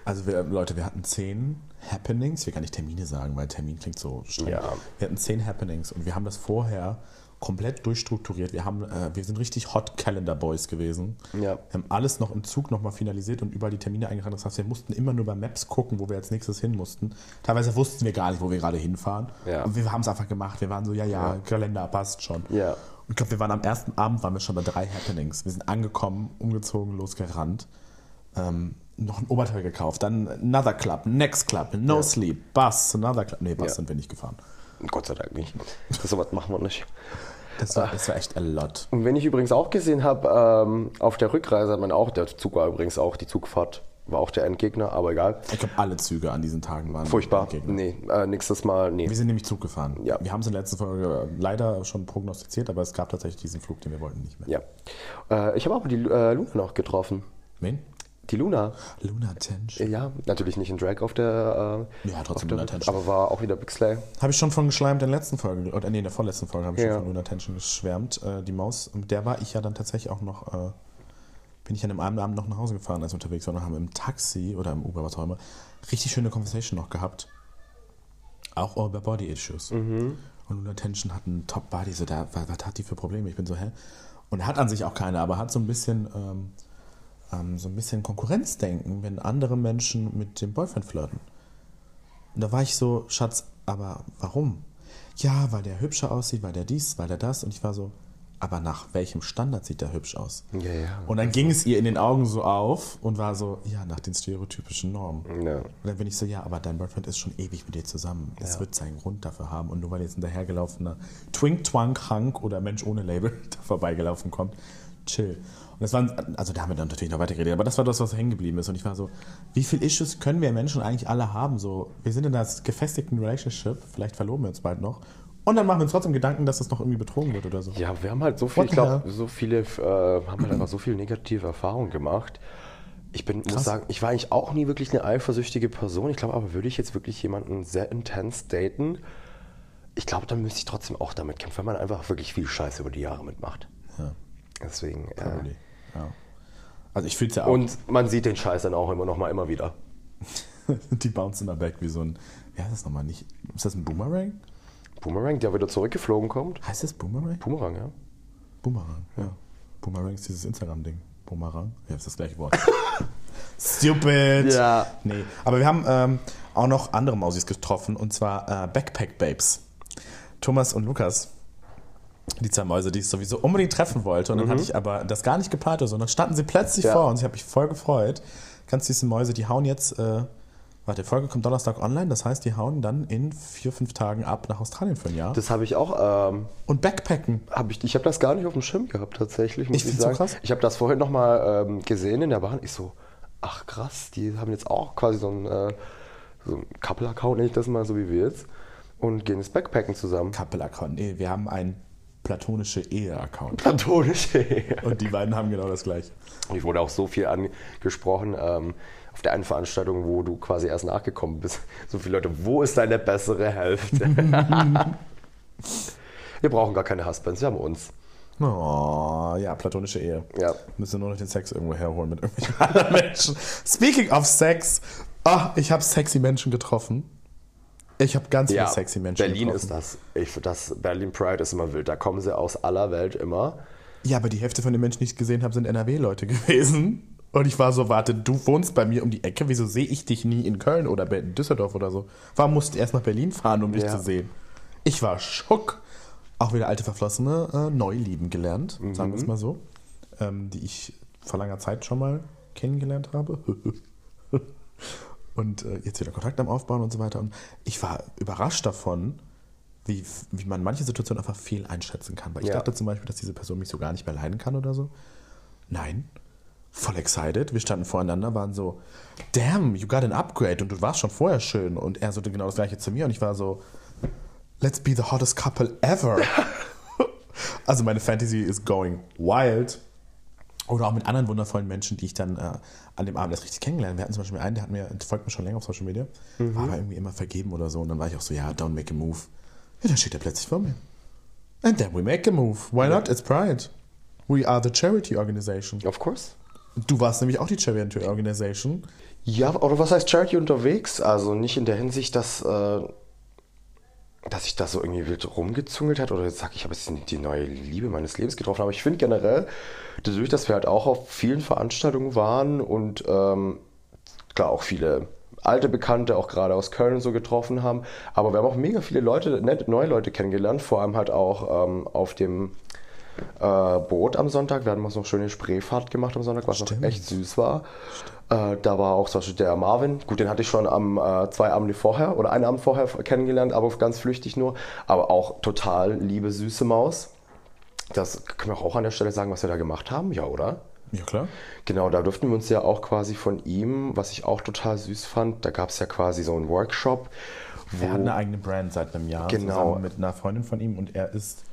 Also wir, Leute, wir hatten zehn Happenings. Will gar nicht Termine sagen, weil Termin klingt so streng. Ja. Wir hatten zehn Happenings und wir haben das vorher komplett durchstrukturiert. Wir, haben, äh, wir sind richtig Hot Calendar Boys gewesen. Ja. Wir haben alles noch im Zug nochmal finalisiert und überall die Termine eingetragen. Das heißt, wir mussten immer nur bei Maps gucken, wo wir als nächstes hin mussten. Teilweise wussten wir gar nicht, wo wir gerade hinfahren. Ja. Und wir haben es einfach gemacht. Wir waren so, ja, ja, Kalender passt schon. Ja. Und ich glaube, wir waren am ersten Abend waren wir schon bei drei Happenings. Wir sind angekommen, umgezogen, losgerannt. Ähm, noch ein Oberteil gekauft, dann Another Club, Next Club, No Sleep, Bus, Another Club. Nee, Bus Ja. sind wir nicht gefahren. Gott sei Dank nicht. Das sowas machen wir nicht. Das war, das war echt a lot. Und wenn ich übrigens auch gesehen habe, ähm, auf der Rückreise hat man auch, der Zug war übrigens auch, die Zugfahrt war auch der Endgegner, aber egal. Ich glaube, alle Züge an diesen Tagen waren Furchtbar. Gegner. Nee, äh, nächstes Mal, nee. Wir sind nämlich Zug gefahren. Ja. Wir haben es in der letzten Folge leider schon prognostiziert, aber es gab tatsächlich diesen Flug, den wir wollten nicht mehr. Ja. Äh, ich habe aber die äh, Luna noch getroffen. Wen? Die Luna. Luna Tench. Ja, natürlich nicht in Drag auf der. Äh, Ja, trotzdem Luna Tench. Aber war auch wieder Big Slay. Habe ich schon von geschleimt in der letzten Folge, oder nee, in der vorletzten Folge habe ich Ja. schon von Luna Tension geschwärmt. Äh, die Maus, mit der war ich ja dann tatsächlich auch noch, äh, bin ich an dem einen Abend noch nach Hause gefahren, als wir unterwegs waren und haben im Taxi oder im Uber, was auch immer, richtig schöne Conversation noch gehabt. Auch über Body Issues. Und Luna Tension hat einen Top Body, so da, was, was hat die für Probleme? Ich bin so, hä? Und hat an sich auch keine, aber hat so ein bisschen, ähm, ähm, so ein bisschen Konkurrenzdenken, wenn andere Menschen mit dem Boyfriend flirten. Und da war ich so, Schatz, aber warum? Ja, weil der hübscher aussieht, weil der dies, weil der das. Und ich war so, aber nach welchem Standard sieht der hübsch aus? Ja, ja. Und dann ging es ihr in den Augen so auf und war so, ja, nach den stereotypischen Normen. Ja. Und dann bin ich so, ja, aber dein Boyfriend ist schon ewig mit dir zusammen. Es wird seinen Grund dafür haben. Und nur weil jetzt ein dahergelaufener Twink, Twunk, Hank oder Mensch ohne Label [laughs] da vorbeigelaufen kommt, chill. Und das waren, also da haben wir dann natürlich noch weitergeredet, aber das war das, was hängen geblieben ist. Und ich war so, wie viele Issues können wir Menschen eigentlich alle haben? So, wir sind in einer gefestigten Relationship, vielleicht verloben wir uns bald noch. Und dann machen wir uns trotzdem Gedanken, dass das noch irgendwie betrogen wird oder so. Ja, wir haben halt so viel, What ich glaube, so viele, äh, haben halt einfach so viel negative Erfahrungen gemacht. Ich bin, muss sagen, ich war eigentlich auch nie wirklich eine eifersüchtige Person. Ich glaube aber, würde ich jetzt wirklich jemanden sehr intens daten, ich glaube, dann müsste ich trotzdem auch damit kämpfen, weil man einfach wirklich viel Scheiße über die Jahre mitmacht. Ja, Deswegen. Äh, Ja. Also ich fühle es ja auch. und man sieht den Scheiß dann auch immer noch mal immer wieder. [laughs] die bouncen immer back wie so ein, wie heißt das nochmal nicht? Ist das ein Boomerang? Boomerang, der wieder zurückgeflogen kommt. Heißt das Boomerang? Boomerang, ja. Boomerang, ja. Boomerang ist dieses Instagram-Ding. Boomerang? Ja, ist das gleiche Wort. [laughs] Stupid! Ja. Nee, aber wir haben ähm, auch noch andere Mausis getroffen und zwar äh, Backpack Babes. Thomas und Lukas. Die zwei Mäuse, die ich sowieso unbedingt treffen wollte. Und dann hatte ich aber das gar nicht geplant, sondern standen sie plötzlich Ja. vor uns. Ich habe mich voll gefreut. Ganz diese Mäuse, die hauen jetzt, äh, warte, die Folge kommt Donnerstag online, das heißt, die hauen dann in vier, fünf Tagen ab nach Australien für ein Jahr. Das habe ich auch. Ähm, und Backpacken. hab ich ich habe das gar nicht auf dem Schirm gehabt, tatsächlich. Muss Ich ich, find's so sagen. krass. Ich habe das vorhin noch mal ähm, gesehen in der Bahn. Ich so, ach krass, die haben jetzt auch quasi so ein, äh, so ein Couple-Account, nenne ich das mal, so wie wir jetzt. Und gehen ins Backpacken zusammen. Couple-Account. Nee, wir haben einen platonische Ehe-Account. Platonische Ehe. Und die beiden haben genau das gleiche. Ich wurde auch so viel angesprochen ähm, auf der einen Veranstaltung, wo du quasi erst nachgekommen bist. So viele Leute, wo ist deine bessere Hälfte? [laughs] wir brauchen gar keine Husbands, wir haben uns. Oh, ja, platonische Ehe. Ja. Müssen nur noch den Sex irgendwo herholen mit irgendwelchen [laughs] anderen Menschen. Speaking of Sex, ah, ich habe sexy Menschen getroffen. Ich habe ganz viele sexy Menschen Berlin getroffen. ist das. Ich, das. Berlin Pride ist immer wild. Da kommen sie aus aller Welt immer. Ja, aber die Hälfte von den Menschen, die ich gesehen habe, sind NRW-Leute [laughs] gewesen. Und ich war so, warte, du wohnst bei mir um die Ecke, wieso sehe ich dich nie in Köln oder in Düsseldorf oder so? Warum musst du erst nach Berlin fahren, um dich Ja. zu sehen? Ich war schock. Auch wieder alte Verflossene äh, neu lieben gelernt, sagen wir es mal so. Ähm, die ich vor langer Zeit schon mal kennengelernt habe. [laughs] und äh, jetzt wieder Kontakt am Aufbauen und so weiter. Und ich war überrascht davon, wie, wie man manche Situationen einfach viel einschätzen kann. Weil ich Ja. dachte zum Beispiel, dass diese Person mich so gar nicht mehr leiden kann oder so. Nein. Voll excited. Wir standen voreinander, waren so, damn, you got an upgrade und du warst schon vorher schön. Und er so genau das gleiche zu mir und ich war so, let's be the hottest couple ever. [laughs] also meine Fantasy is going wild. Oder auch mit anderen wundervollen Menschen, die ich dann äh, an dem Abend erst richtig kennengelernt. Wir hatten zum Beispiel einen, der hat mir, der folgt mir schon länger auf Social Media, war aber irgendwie immer vergeben oder so. Und dann war ich auch so, ja, don't make a move. Ja, dann steht er plötzlich vor mir. And then we make a move. Why not? It's Pride. We are the charity organization. Of course. Du warst nämlich auch die charity organization. Ja, oder was heißt Charity unterwegs? Also nicht in der Hinsicht, dass, äh, dass ich da so irgendwie wild rumgezungelt hat oder jetzt sag ich, habe jetzt die neue Liebe meines Lebens getroffen. Aber ich finde generell, dadurch, dass wir halt auch auf vielen Veranstaltungen waren und ähm, klar auch viele alte Bekannte, auch gerade aus Köln so getroffen haben. Aber wir haben auch mega viele Leute, nette, neue Leute kennengelernt, vor allem halt auch ähm, auf dem äh, Boot am Sonntag. Wir hatten noch schöne Spreefahrt gemacht am Sonntag, was noch Stimmt. echt süß war. Äh, da war auch zum Beispiel der Marvin. Gut, den hatte ich schon am äh, zwei Abende vorher oder einen Abend vorher kennengelernt, aber ganz flüchtig nur. Aber auch total liebe, süße Maus. Das können wir auch an der Stelle sagen, was wir da gemacht haben, ja, oder? Ja, klar. Genau, da durften wir uns ja auch quasi von ihm, was ich auch total süß fand, da gab es ja quasi so einen Workshop. Wo, Er hat eine eigene Brand seit einem Jahr Genau. zusammen mit einer Freundin von ihm und er ist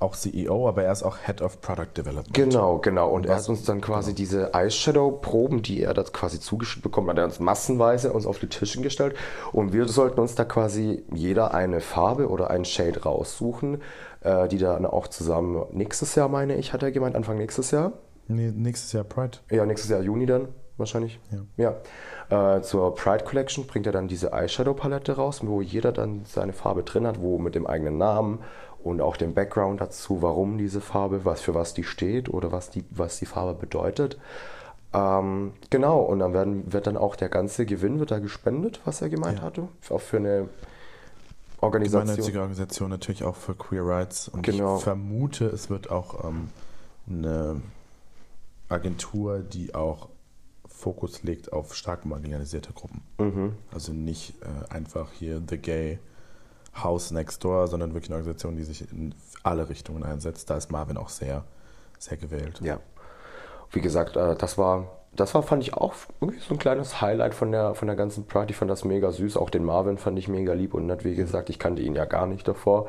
auch CEO, aber er ist auch Head of Product Development. Genau, genau. Und er was- hat uns dann quasi diese Eyeshadow-Proben, die er da quasi zugeschickt bekommen hat, er uns massenweise uns auf die Tischen gestellt. Und wir sollten uns da quasi jeder eine Farbe oder einen Shade raussuchen, äh, die dann auch zusammen nächstes Jahr, meine ich, hat er gemeint, Anfang nächstes Jahr. Nee, nächstes Jahr Pride. Ja, nächstes Jahr Juni dann wahrscheinlich. Ja. Äh, zur Pride Collection bringt er dann diese Eyeshadow-Palette raus, wo jeder dann seine Farbe drin hat, wo mit dem eigenen Namen und auch dem Background dazu, warum diese Farbe, was für was die steht oder was die, was die Farbe bedeutet. Ähm, genau, und dann werden, wird dann auch der ganze Gewinn wird da gespendet, was er gemeint Ja. hatte. Auch für eine Organisation. Gemeinnützige Organisation natürlich auch für Queer Rights. Und Genau. ich vermute, es wird auch ähm, eine Agentur, die auch Fokus legt auf stark marginalisierte Gruppen. Mhm. Also nicht äh, einfach hier The Gay House Next Door, sondern wirklich eine Organisation, die sich in alle Richtungen einsetzt. Da ist Marvin auch sehr, sehr gewählt. Ja. Wie gesagt, äh, das war, das war, fand ich auch irgendwie so ein kleines Highlight von der, von der ganzen Pride. Ich fand das mega süß. Auch den Marvin fand ich mega lieb und nett. Wie gesagt, ich kannte ihn ja gar nicht davor.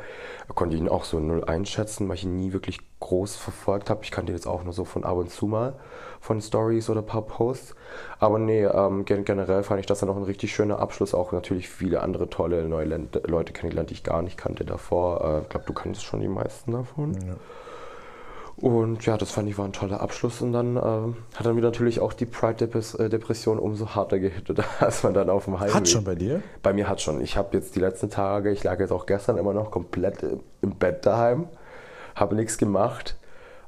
Konnte ihn auch so null einschätzen, weil ich ihn nie wirklich groß verfolgt habe. Ich kannte ihn jetzt auch nur so von ab und zu mal von Stories oder ein paar Posts. Aber nee, ähm, gen generell fand ich das dann auch ein richtig schöner Abschluss. Auch natürlich viele andere tolle neue Leute kennengelernt, die ich gar nicht kannte davor. Äh, Ich glaube, du kanntest schon die meisten davon. Ja. Und ja, das fand ich war ein toller Abschluss. Und dann ähm, hat dann wieder natürlich auch die Pride-Depression umso harter gehittet, [laughs] als man dann auf dem Highway... Hat schon bei dir? Bei mir hat schon. Ich habe jetzt die letzten Tage, ich lag jetzt auch gestern immer noch komplett im- im Bett daheim, habe nichts gemacht.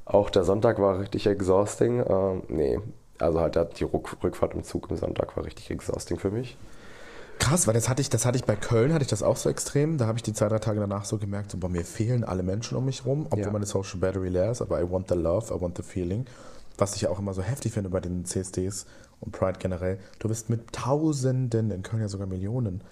Auch der Sonntag war richtig exhausting. Ähm, nee, also halt die Rückfahrt im Zug am Sonntag war richtig exhausting für mich. Krass, weil das hatte ich, das hatte ich bei Köln, hatte ich das auch so extrem. Da habe ich die zwei, drei Tage danach so gemerkt, so, bei mir fehlen alle Menschen um mich rum, obwohl Ja. meine Social Battery leer ist, aber I want the love, I want the feeling. Was ich ja auch immer so heftig finde bei den CSDs und Pride generell. Du bist mit Tausenden, in Köln ja sogar Millionen,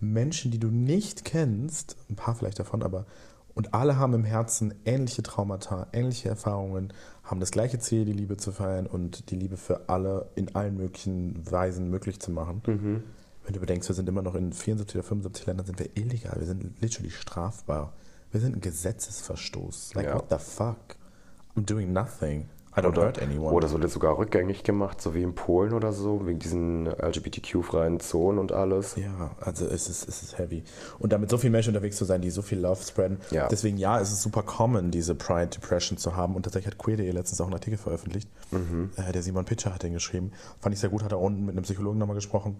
Menschen, die du nicht kennst, ein paar vielleicht davon, aber und alle haben im Herzen ähnliche Traumata, ähnliche Erfahrungen, haben das gleiche Ziel, die Liebe zu feiern und die Liebe für alle in allen möglichen Weisen möglich zu machen. Wenn du bedenkst, wir sind immer noch in 74 oder 75 Ländern, sind wir illegal. Wir sind literally strafbar. Wir sind ein Gesetzesverstoß. Like, Ja. what the fuck? I'm doing nothing. I don't hurt anyone. Oder es wurde sogar rückgängig gemacht, so wie in Polen oder so, wegen diesen LGBTQ-freien Zonen und alles. Ja, also es ist, es ist heavy. Und damit so viele Menschen unterwegs zu sein, die so viel Love spreaden. Ja. Deswegen, ja, es ist super common, diese Pride Depression zu haben. Und tatsächlich hat Queer.de letztens auch einen Artikel veröffentlicht. Äh, der Simon Pitcher hat den geschrieben. Fand ich sehr gut, hat er unten mit einem Psychologen nochmal gesprochen.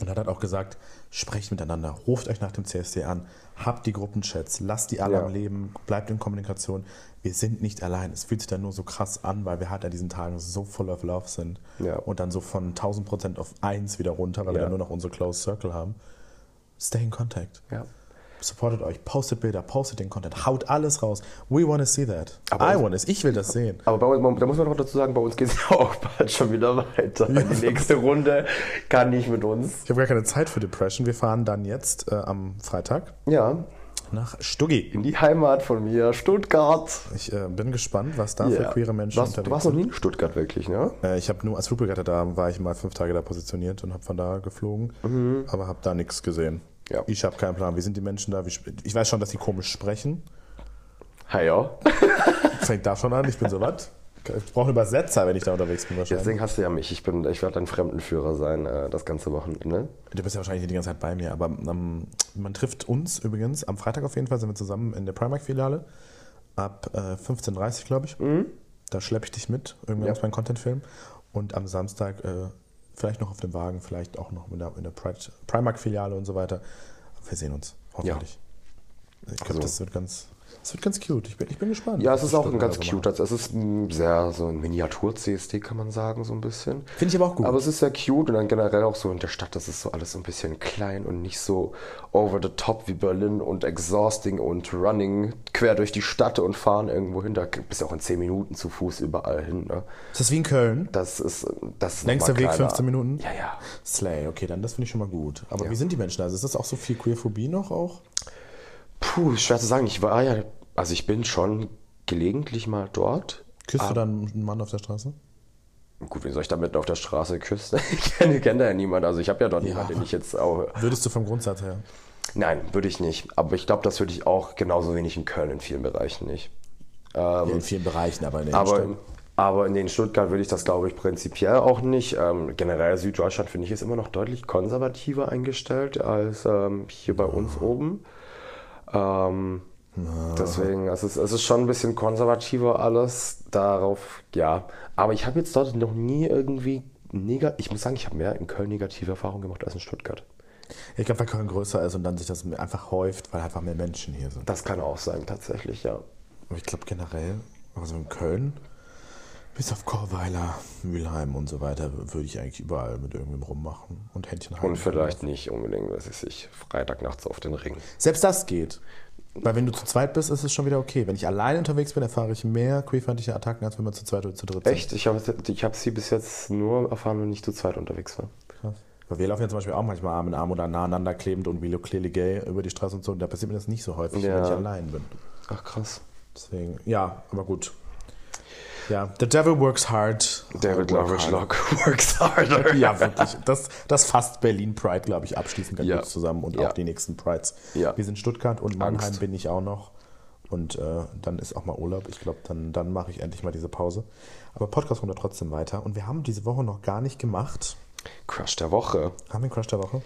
Und hat halt auch gesagt, sprecht miteinander, ruft euch nach dem CSD an, habt die Gruppenchats, lasst die alle Ja. am Leben, bleibt in Kommunikation. Wir sind nicht allein. Es fühlt sich dann nur so krass an, weil wir halt an diesen Tagen so full of love sind. Ja. Und dann so von 1000 Prozent auf 1 wieder runter, weil wir Ja. dann nur noch unsere Close Circle haben. Stay in contact. Ja. Supportet euch, postet Bilder, postet den Content, haut alles raus. We want to see that. Aber- I want it. Ich will das sehen. Aber bei uns, da muss man noch dazu sagen, bei uns geht es ja auch bald schon wieder weiter. Die nächste Runde kann nicht mit uns. Ich habe gar keine Zeit für Depression. Wir fahren dann jetzt äh, am Freitag Ja, nach Stuggi. in die Heimat von mir, Stuttgart. Ich äh, bin gespannt, was da für Ja. queere Menschen Du unterwegs warst noch nie in Stuttgart wirklich, ne? Äh, ich habe nur als Flugbegatter da, war ich mal fünf Tage da positioniert und habe von da geflogen, aber habe da nichts gesehen. Ja. Ich habe keinen Plan. Wie sind die Menschen da? Ich weiß schon, dass die komisch sprechen. Hi, ja. [laughs] Fängt da schon an. Ich bin so was. Ich brauche einen Übersetzer, wenn ich da unterwegs bin wahrscheinlich. Deswegen hast du ja mich. Ich, bin, ich werde dein Fremdenführer sein, äh, das ganze Wochenende. Du bist ja wahrscheinlich nicht die ganze Zeit bei mir, aber ähm, man trifft uns übrigens am Freitag auf jeden Fall, sind wir zusammen in der Primark-Filiale ab äh, 15.30 Uhr, glaube ich. Da schleppe ich dich mit, irgendwann Ja. auf meinen Content-Film. Und am Samstag äh, vielleicht noch auf dem Wagen, vielleicht auch noch in der, in der Primark-Filiale und so weiter. Wir sehen uns, hoffentlich. Ich glaube, Also- das wird ganz, das wird ganz cute. Ich bin, ich bin gespannt. Ja, es ist auch ein ganz cute. Also es ist sehr so ein Miniatur-CSD, kann man sagen, so ein bisschen. Finde ich aber auch gut. Aber es ist sehr cute und dann generell auch so in der Stadt, das ist so alles so ein bisschen klein und nicht so over the top wie Berlin und exhausting und running quer durch die Stadt und fahren irgendwo hin. Da bist du auch in 10 Minuten zu Fuß überall hin. Ne? ist das wie in Köln? Das ist das ist Längster Weg kleiner. 15 Minuten? Ja, ja. Slay, okay, dann das finde ich schon mal gut. Aber Ja. wie sind die Menschen? Also ist das auch so viel Queerphobie noch auch? Puh, schwer zu sagen. Ich war ja, also ich bin schon gelegentlich mal dort. Küsst Ah. du dann einen Mann auf der Straße? Gut, wie soll ich da mitten auf der Straße küssen? [laughs] Ich kenne, kenne da ja niemanden. Also ich habe ja dort niemanden, den ich jetzt auch. Würdest du vom Grundsatz her? Nein, würde ich nicht. Aber ich glaube, das würde ich auch genauso wenig in Köln in vielen Bereichen nicht. Ja, in vielen Bereichen, aber in den Aber, Städten. aber in den Stuttgart würde ich das, glaube ich, prinzipiell auch nicht. Ähm, generell Süddeutschland finde ich ist immer noch deutlich konservativer eingestellt als ähm, hier bei uns oben. Ähm, deswegen, es ist, es ist schon ein bisschen konservativer alles. Darauf, ja. Aber ich habe jetzt dort noch nie irgendwie negativ. Ich muss sagen, ich habe mehr in Köln negative Erfahrungen gemacht als in Stuttgart. Ich glaube, weil Köln größer ist und dann sich das einfach häuft, weil einfach mehr Menschen hier sind. Das kann auch sein, tatsächlich, ja. Aber ich glaube generell, also in Köln, bis auf Chorweiler, Mülheim und so weiter, würde ich eigentlich überall mit irgendwem rummachen und Händchen halten. Und vielleicht nicht unbedingt, was weiß ich, Freitagnachts auf den Ring. Selbst das geht. Weil wenn du zu zweit bist, ist es schon wieder okay. Wenn ich allein unterwegs bin, erfahre ich mehr queerfeindliche Attacken, als wenn wir zu zweit oder zu dritt sind. Echt? Ich habe ich hab sie bis jetzt nur erfahren, wenn ich zu zweit unterwegs war. Krass. Weil wir laufen ja zum Beispiel auch manchmal Arm in Arm oder nah aneinander klebend und look clearly gay über die Straße und so. Und da passiert mir das nicht so häufig, Ja. wenn ich allein bin. Ach krass. Deswegen, ja, aber gut. Ja, the devil works hard. David Loveridge hard. Lock works harder. Ja, wirklich. Das, das fasst Berlin Pride, glaube ich, abschließend ganz Ja. gut zusammen und Ja. auch die nächsten Prides. Ja. Wir sind Stuttgart und Mannheim Angst. bin ich auch noch. Und äh, dann ist auch mal Urlaub. Ich glaube, dann, dann mache ich endlich mal diese Pause. Aber Podcast kommt ja trotzdem weiter. Und wir haben diese Woche noch gar nicht gemacht. Crush der Woche. Haben wir Crush der Woche?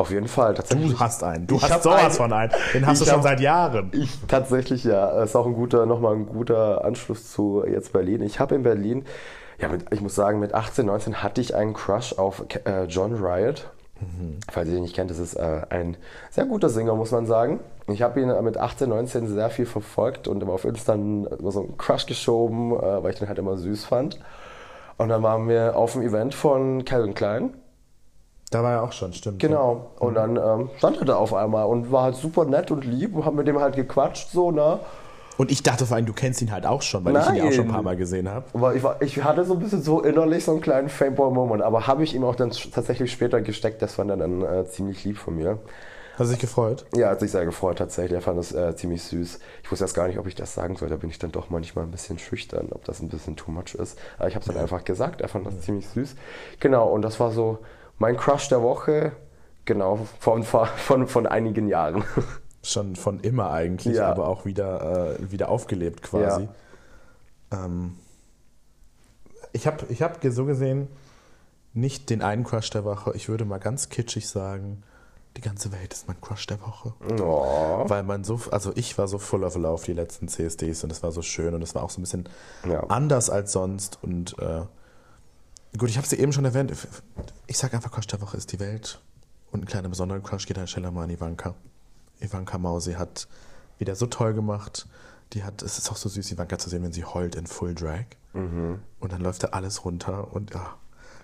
Auf jeden Fall, tatsächlich. Du hast einen. Du Ich hast sowas einen. von einen. Den hast Ich du schon hab- seit Jahren. Ich tatsächlich ja. Ist auch ein guter, nochmal ein guter Anschluss zu jetzt Berlin. Ich habe in Berlin, ja, mit, ich muss sagen, mit 18, 19 hatte ich einen Crush auf äh, John Riot. Falls ihr ihn nicht kennt, das ist äh, ein sehr guter Sänger, muss man sagen. Ich habe ihn äh, mit 18, 19 sehr viel verfolgt und immer auf Insta immer so einen Crush geschoben, äh, weil ich den halt immer süß fand. Und dann waren wir auf dem Event von Calvin Klein. Da war er auch schon, stimmt. Genau. Und dann ähm, stand er da auf einmal und war halt super nett und lieb und haben mit dem halt gequatscht, so, ne? Und ich dachte vor allem, du kennst ihn halt auch schon, weil ich ihn ja auch schon ein Nein. paar Mal gesehen habe. Aber ich, war, ich hatte so ein bisschen so innerlich so einen kleinen Fanboy-Moment, aber habe ich ihm auch dann tatsächlich später gesteckt, das fand er dann äh, ziemlich lieb von mir. Hast du dich gefreut? Ja, hat sich sehr gefreut tatsächlich, er fand das äh, ziemlich süß. Ich wusste erst gar nicht, ob ich das sagen soll, da bin ich dann doch manchmal ein bisschen schüchtern, ob das ein bisschen too much ist. Aber ich habe es dann einfach gesagt, er fand das ziemlich süß. Genau, und das war so mein Crush der Woche, genau, von, von, von einigen Jahren. [laughs] Schon von immer eigentlich, Ja. aber auch wieder, äh, wieder aufgelebt quasi. Ähm, ich habe ich hab so gesehen nicht den einen Crush der Woche. Ich würde mal ganz kitschig sagen, die ganze Welt ist mein Crush der Woche. Oh. Weil man so, also ich war so full of love die letzten CSDs und es war so schön und es war auch so ein bisschen Ja. anders als sonst. Und äh, gut, ich habe es dir eben schon erwähnt. Ich sage einfach, Crush der Woche ist die Welt. Und ein kleiner besonderer Crush geht an Stelle mal an Ivanka. Ivanka Mausi hat wieder so toll gemacht. Die hat, es ist auch so süß, Ivanka zu sehen, wenn sie heult in Full Drag. Und dann läuft da alles runter und ja,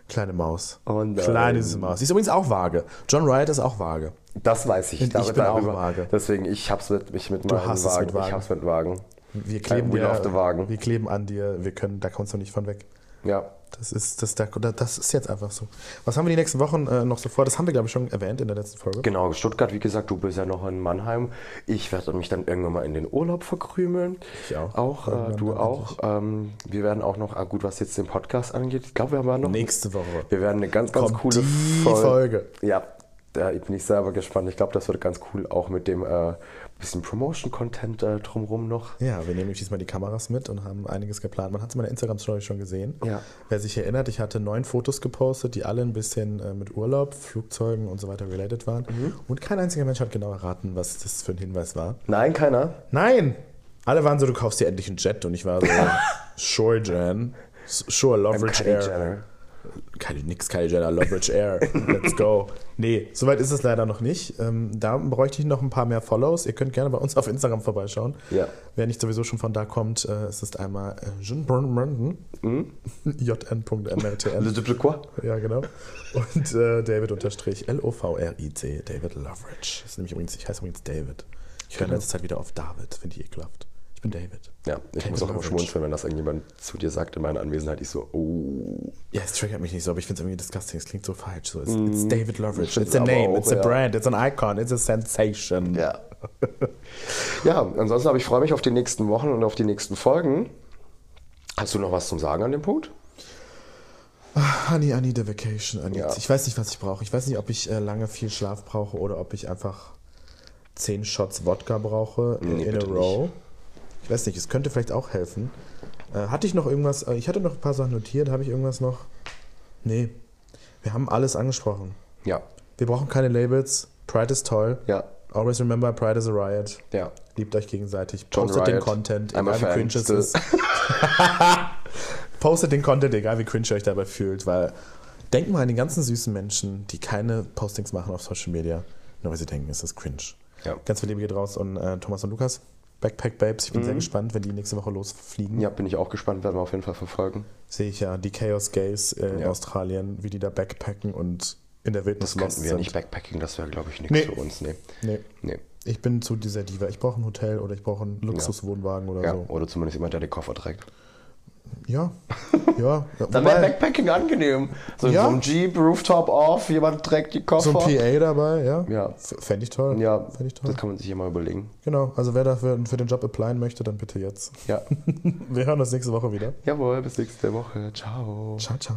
Kleine Maus. Oh nein. Kleine süße Maus. Sie ist übrigens auch vage. John Wright ist auch vage. Das weiß ich. Und ich bin auch darüber- vage. Deswegen, ich hab's mit, mich mit meinen hast es Wagen. mit Wagen. Ich hab's mit Wagen. Wir kleben, We dir, Wagen. wir kleben an dir. Wir können, da kommst du nicht von weg. Ja. Das ist, das, das ist jetzt einfach so. Was haben wir die nächsten Wochen äh, noch so vor? Das haben wir, glaube ich, schon erwähnt in der letzten Folge. Genau, Stuttgart, wie gesagt, du bist ja noch in Mannheim. Ich werde mich dann irgendwann mal in den Urlaub verkrümeln. Ich auch. Auch, äh, du auch. Ähm, wir werden auch noch, ah, gut, was jetzt den Podcast angeht, ich glaube, wir haben noch. Nächste Woche. Wir werden eine ganz, ganz Kommt coole die Fol- Folge. Ja, da bin ich selber gespannt. Ich glaube, das wird ganz cool, auch mit dem äh, bisschen Promotion-Content äh, drumherum noch. Ja, wir nehmen nämlich diesmal die Kameras mit und haben einiges geplant. Man hat es in meiner Instagram-Story schon gesehen. Ja. Wer sich erinnert, ich hatte neun Fotos gepostet, die alle ein bisschen äh, mit Urlaub, Flugzeugen und so weiter related waren. Mhm. Und kein einziger Mensch hat genau erraten, was das für ein Hinweis war. Nein, keiner. Nein! Alle waren so, du kaufst dir endlich einen Jet und ich war so, [laughs] sure, Jan. Sure, Kylie Air. Jenner. Kylie, nix Kylie Jenner, Loveridge Air. Let's go. Nee, soweit ist es leider noch nicht. Ähm, da bräuchte ich noch ein paar mehr Follows. Ihr könnt gerne bei uns auf Instagram vorbeischauen. Ja. Wer nicht sowieso schon von da kommt, äh, es ist einmal äh, Jean Brandon, Mhm. [laughs] jn.mrtn. Quoi? Ja, genau. Und äh, David unterstrich L-O-V-R-I-C, David Loveridge. Das ist nämlich übrigens, ich heiße übrigens David. Ich höre in letzter Zeit wieder auf David, finde ich ekelhaft. Ich bin David. Ja, ich David muss auch immer schmunzeln, wenn das irgendjemand zu dir sagt in meiner Anwesenheit. Ich so, oh. Ja, es triggert mich nicht so, aber ich finde es irgendwie disgusting. Es klingt so falsch. So, it's, it's David Loveridge. It's a name, auch, it's a ja. brand, it's an icon, it's a sensation. Ja. ja, ansonsten aber ich freue mich auf die nächsten Wochen und auf die nächsten Folgen. Hast du noch was zum Sagen an dem Punkt? Honey, I need a vacation. I need, Ja. Ich weiß nicht, was ich brauche. Ich weiß nicht, ob ich äh, lange viel Schlaf brauche oder ob ich einfach zehn Shots Wodka brauche äh, Nee, in a row. Ich weiß nicht, es könnte vielleicht auch helfen. Äh, hatte ich noch irgendwas? Äh, ich hatte noch ein paar Sachen notiert. Habe ich irgendwas noch? Nee. Wir haben alles angesprochen. Ja. Wir brauchen keine Labels. Pride ist toll. Ja. Always remember, Pride is a riot. Ja. Liebt euch gegenseitig. John Postet den Riot. Content, I'm egal wie cringe es ist. [laughs] Postet den Content, egal wie cringe ihr euch dabei fühlt, weil denkt mal an die ganzen süßen Menschen, die keine Postings machen auf Social Media, nur weil sie denken, es ist cringe. Ja. Ganz viel Liebe geht raus und äh, Thomas und Lukas, Backpack Babes, ich bin sehr gespannt, wenn die nächste Woche losfliegen. Mhm. Ja, bin ich auch gespannt, werden wir auf jeden Fall verfolgen. Sehe ich ja die Chaos Gays in Ja. Australien, wie die da backpacken und in der Wildnis Das könnten wir sind. nicht Backpacking, das wäre, glaube ich, nichts Nee. für uns. Nee. Nee. Nee. Ich bin zu dieser Diva. Ich brauche ein Hotel oder ich brauche einen Luxuswohnwagen oder Ja. so. Oder zumindest jemand, der den Koffer trägt. Ja. [laughs] Ja. Dann wäre Backpacking angenehm. So Ja. so einem Jeep, Rooftop off, jemand trägt die Koffer. So ein PA dabei, ja. Ja. Fände ich toll. Ja, Fände ich toll. das kann man sich ja mal überlegen. Genau. Also wer dafür für den Job applyen möchte, dann bitte jetzt. Ja. [laughs] Wir hören uns nächste Woche wieder. Jawohl, bis nächste Woche. Ciao. Ciao, ciao.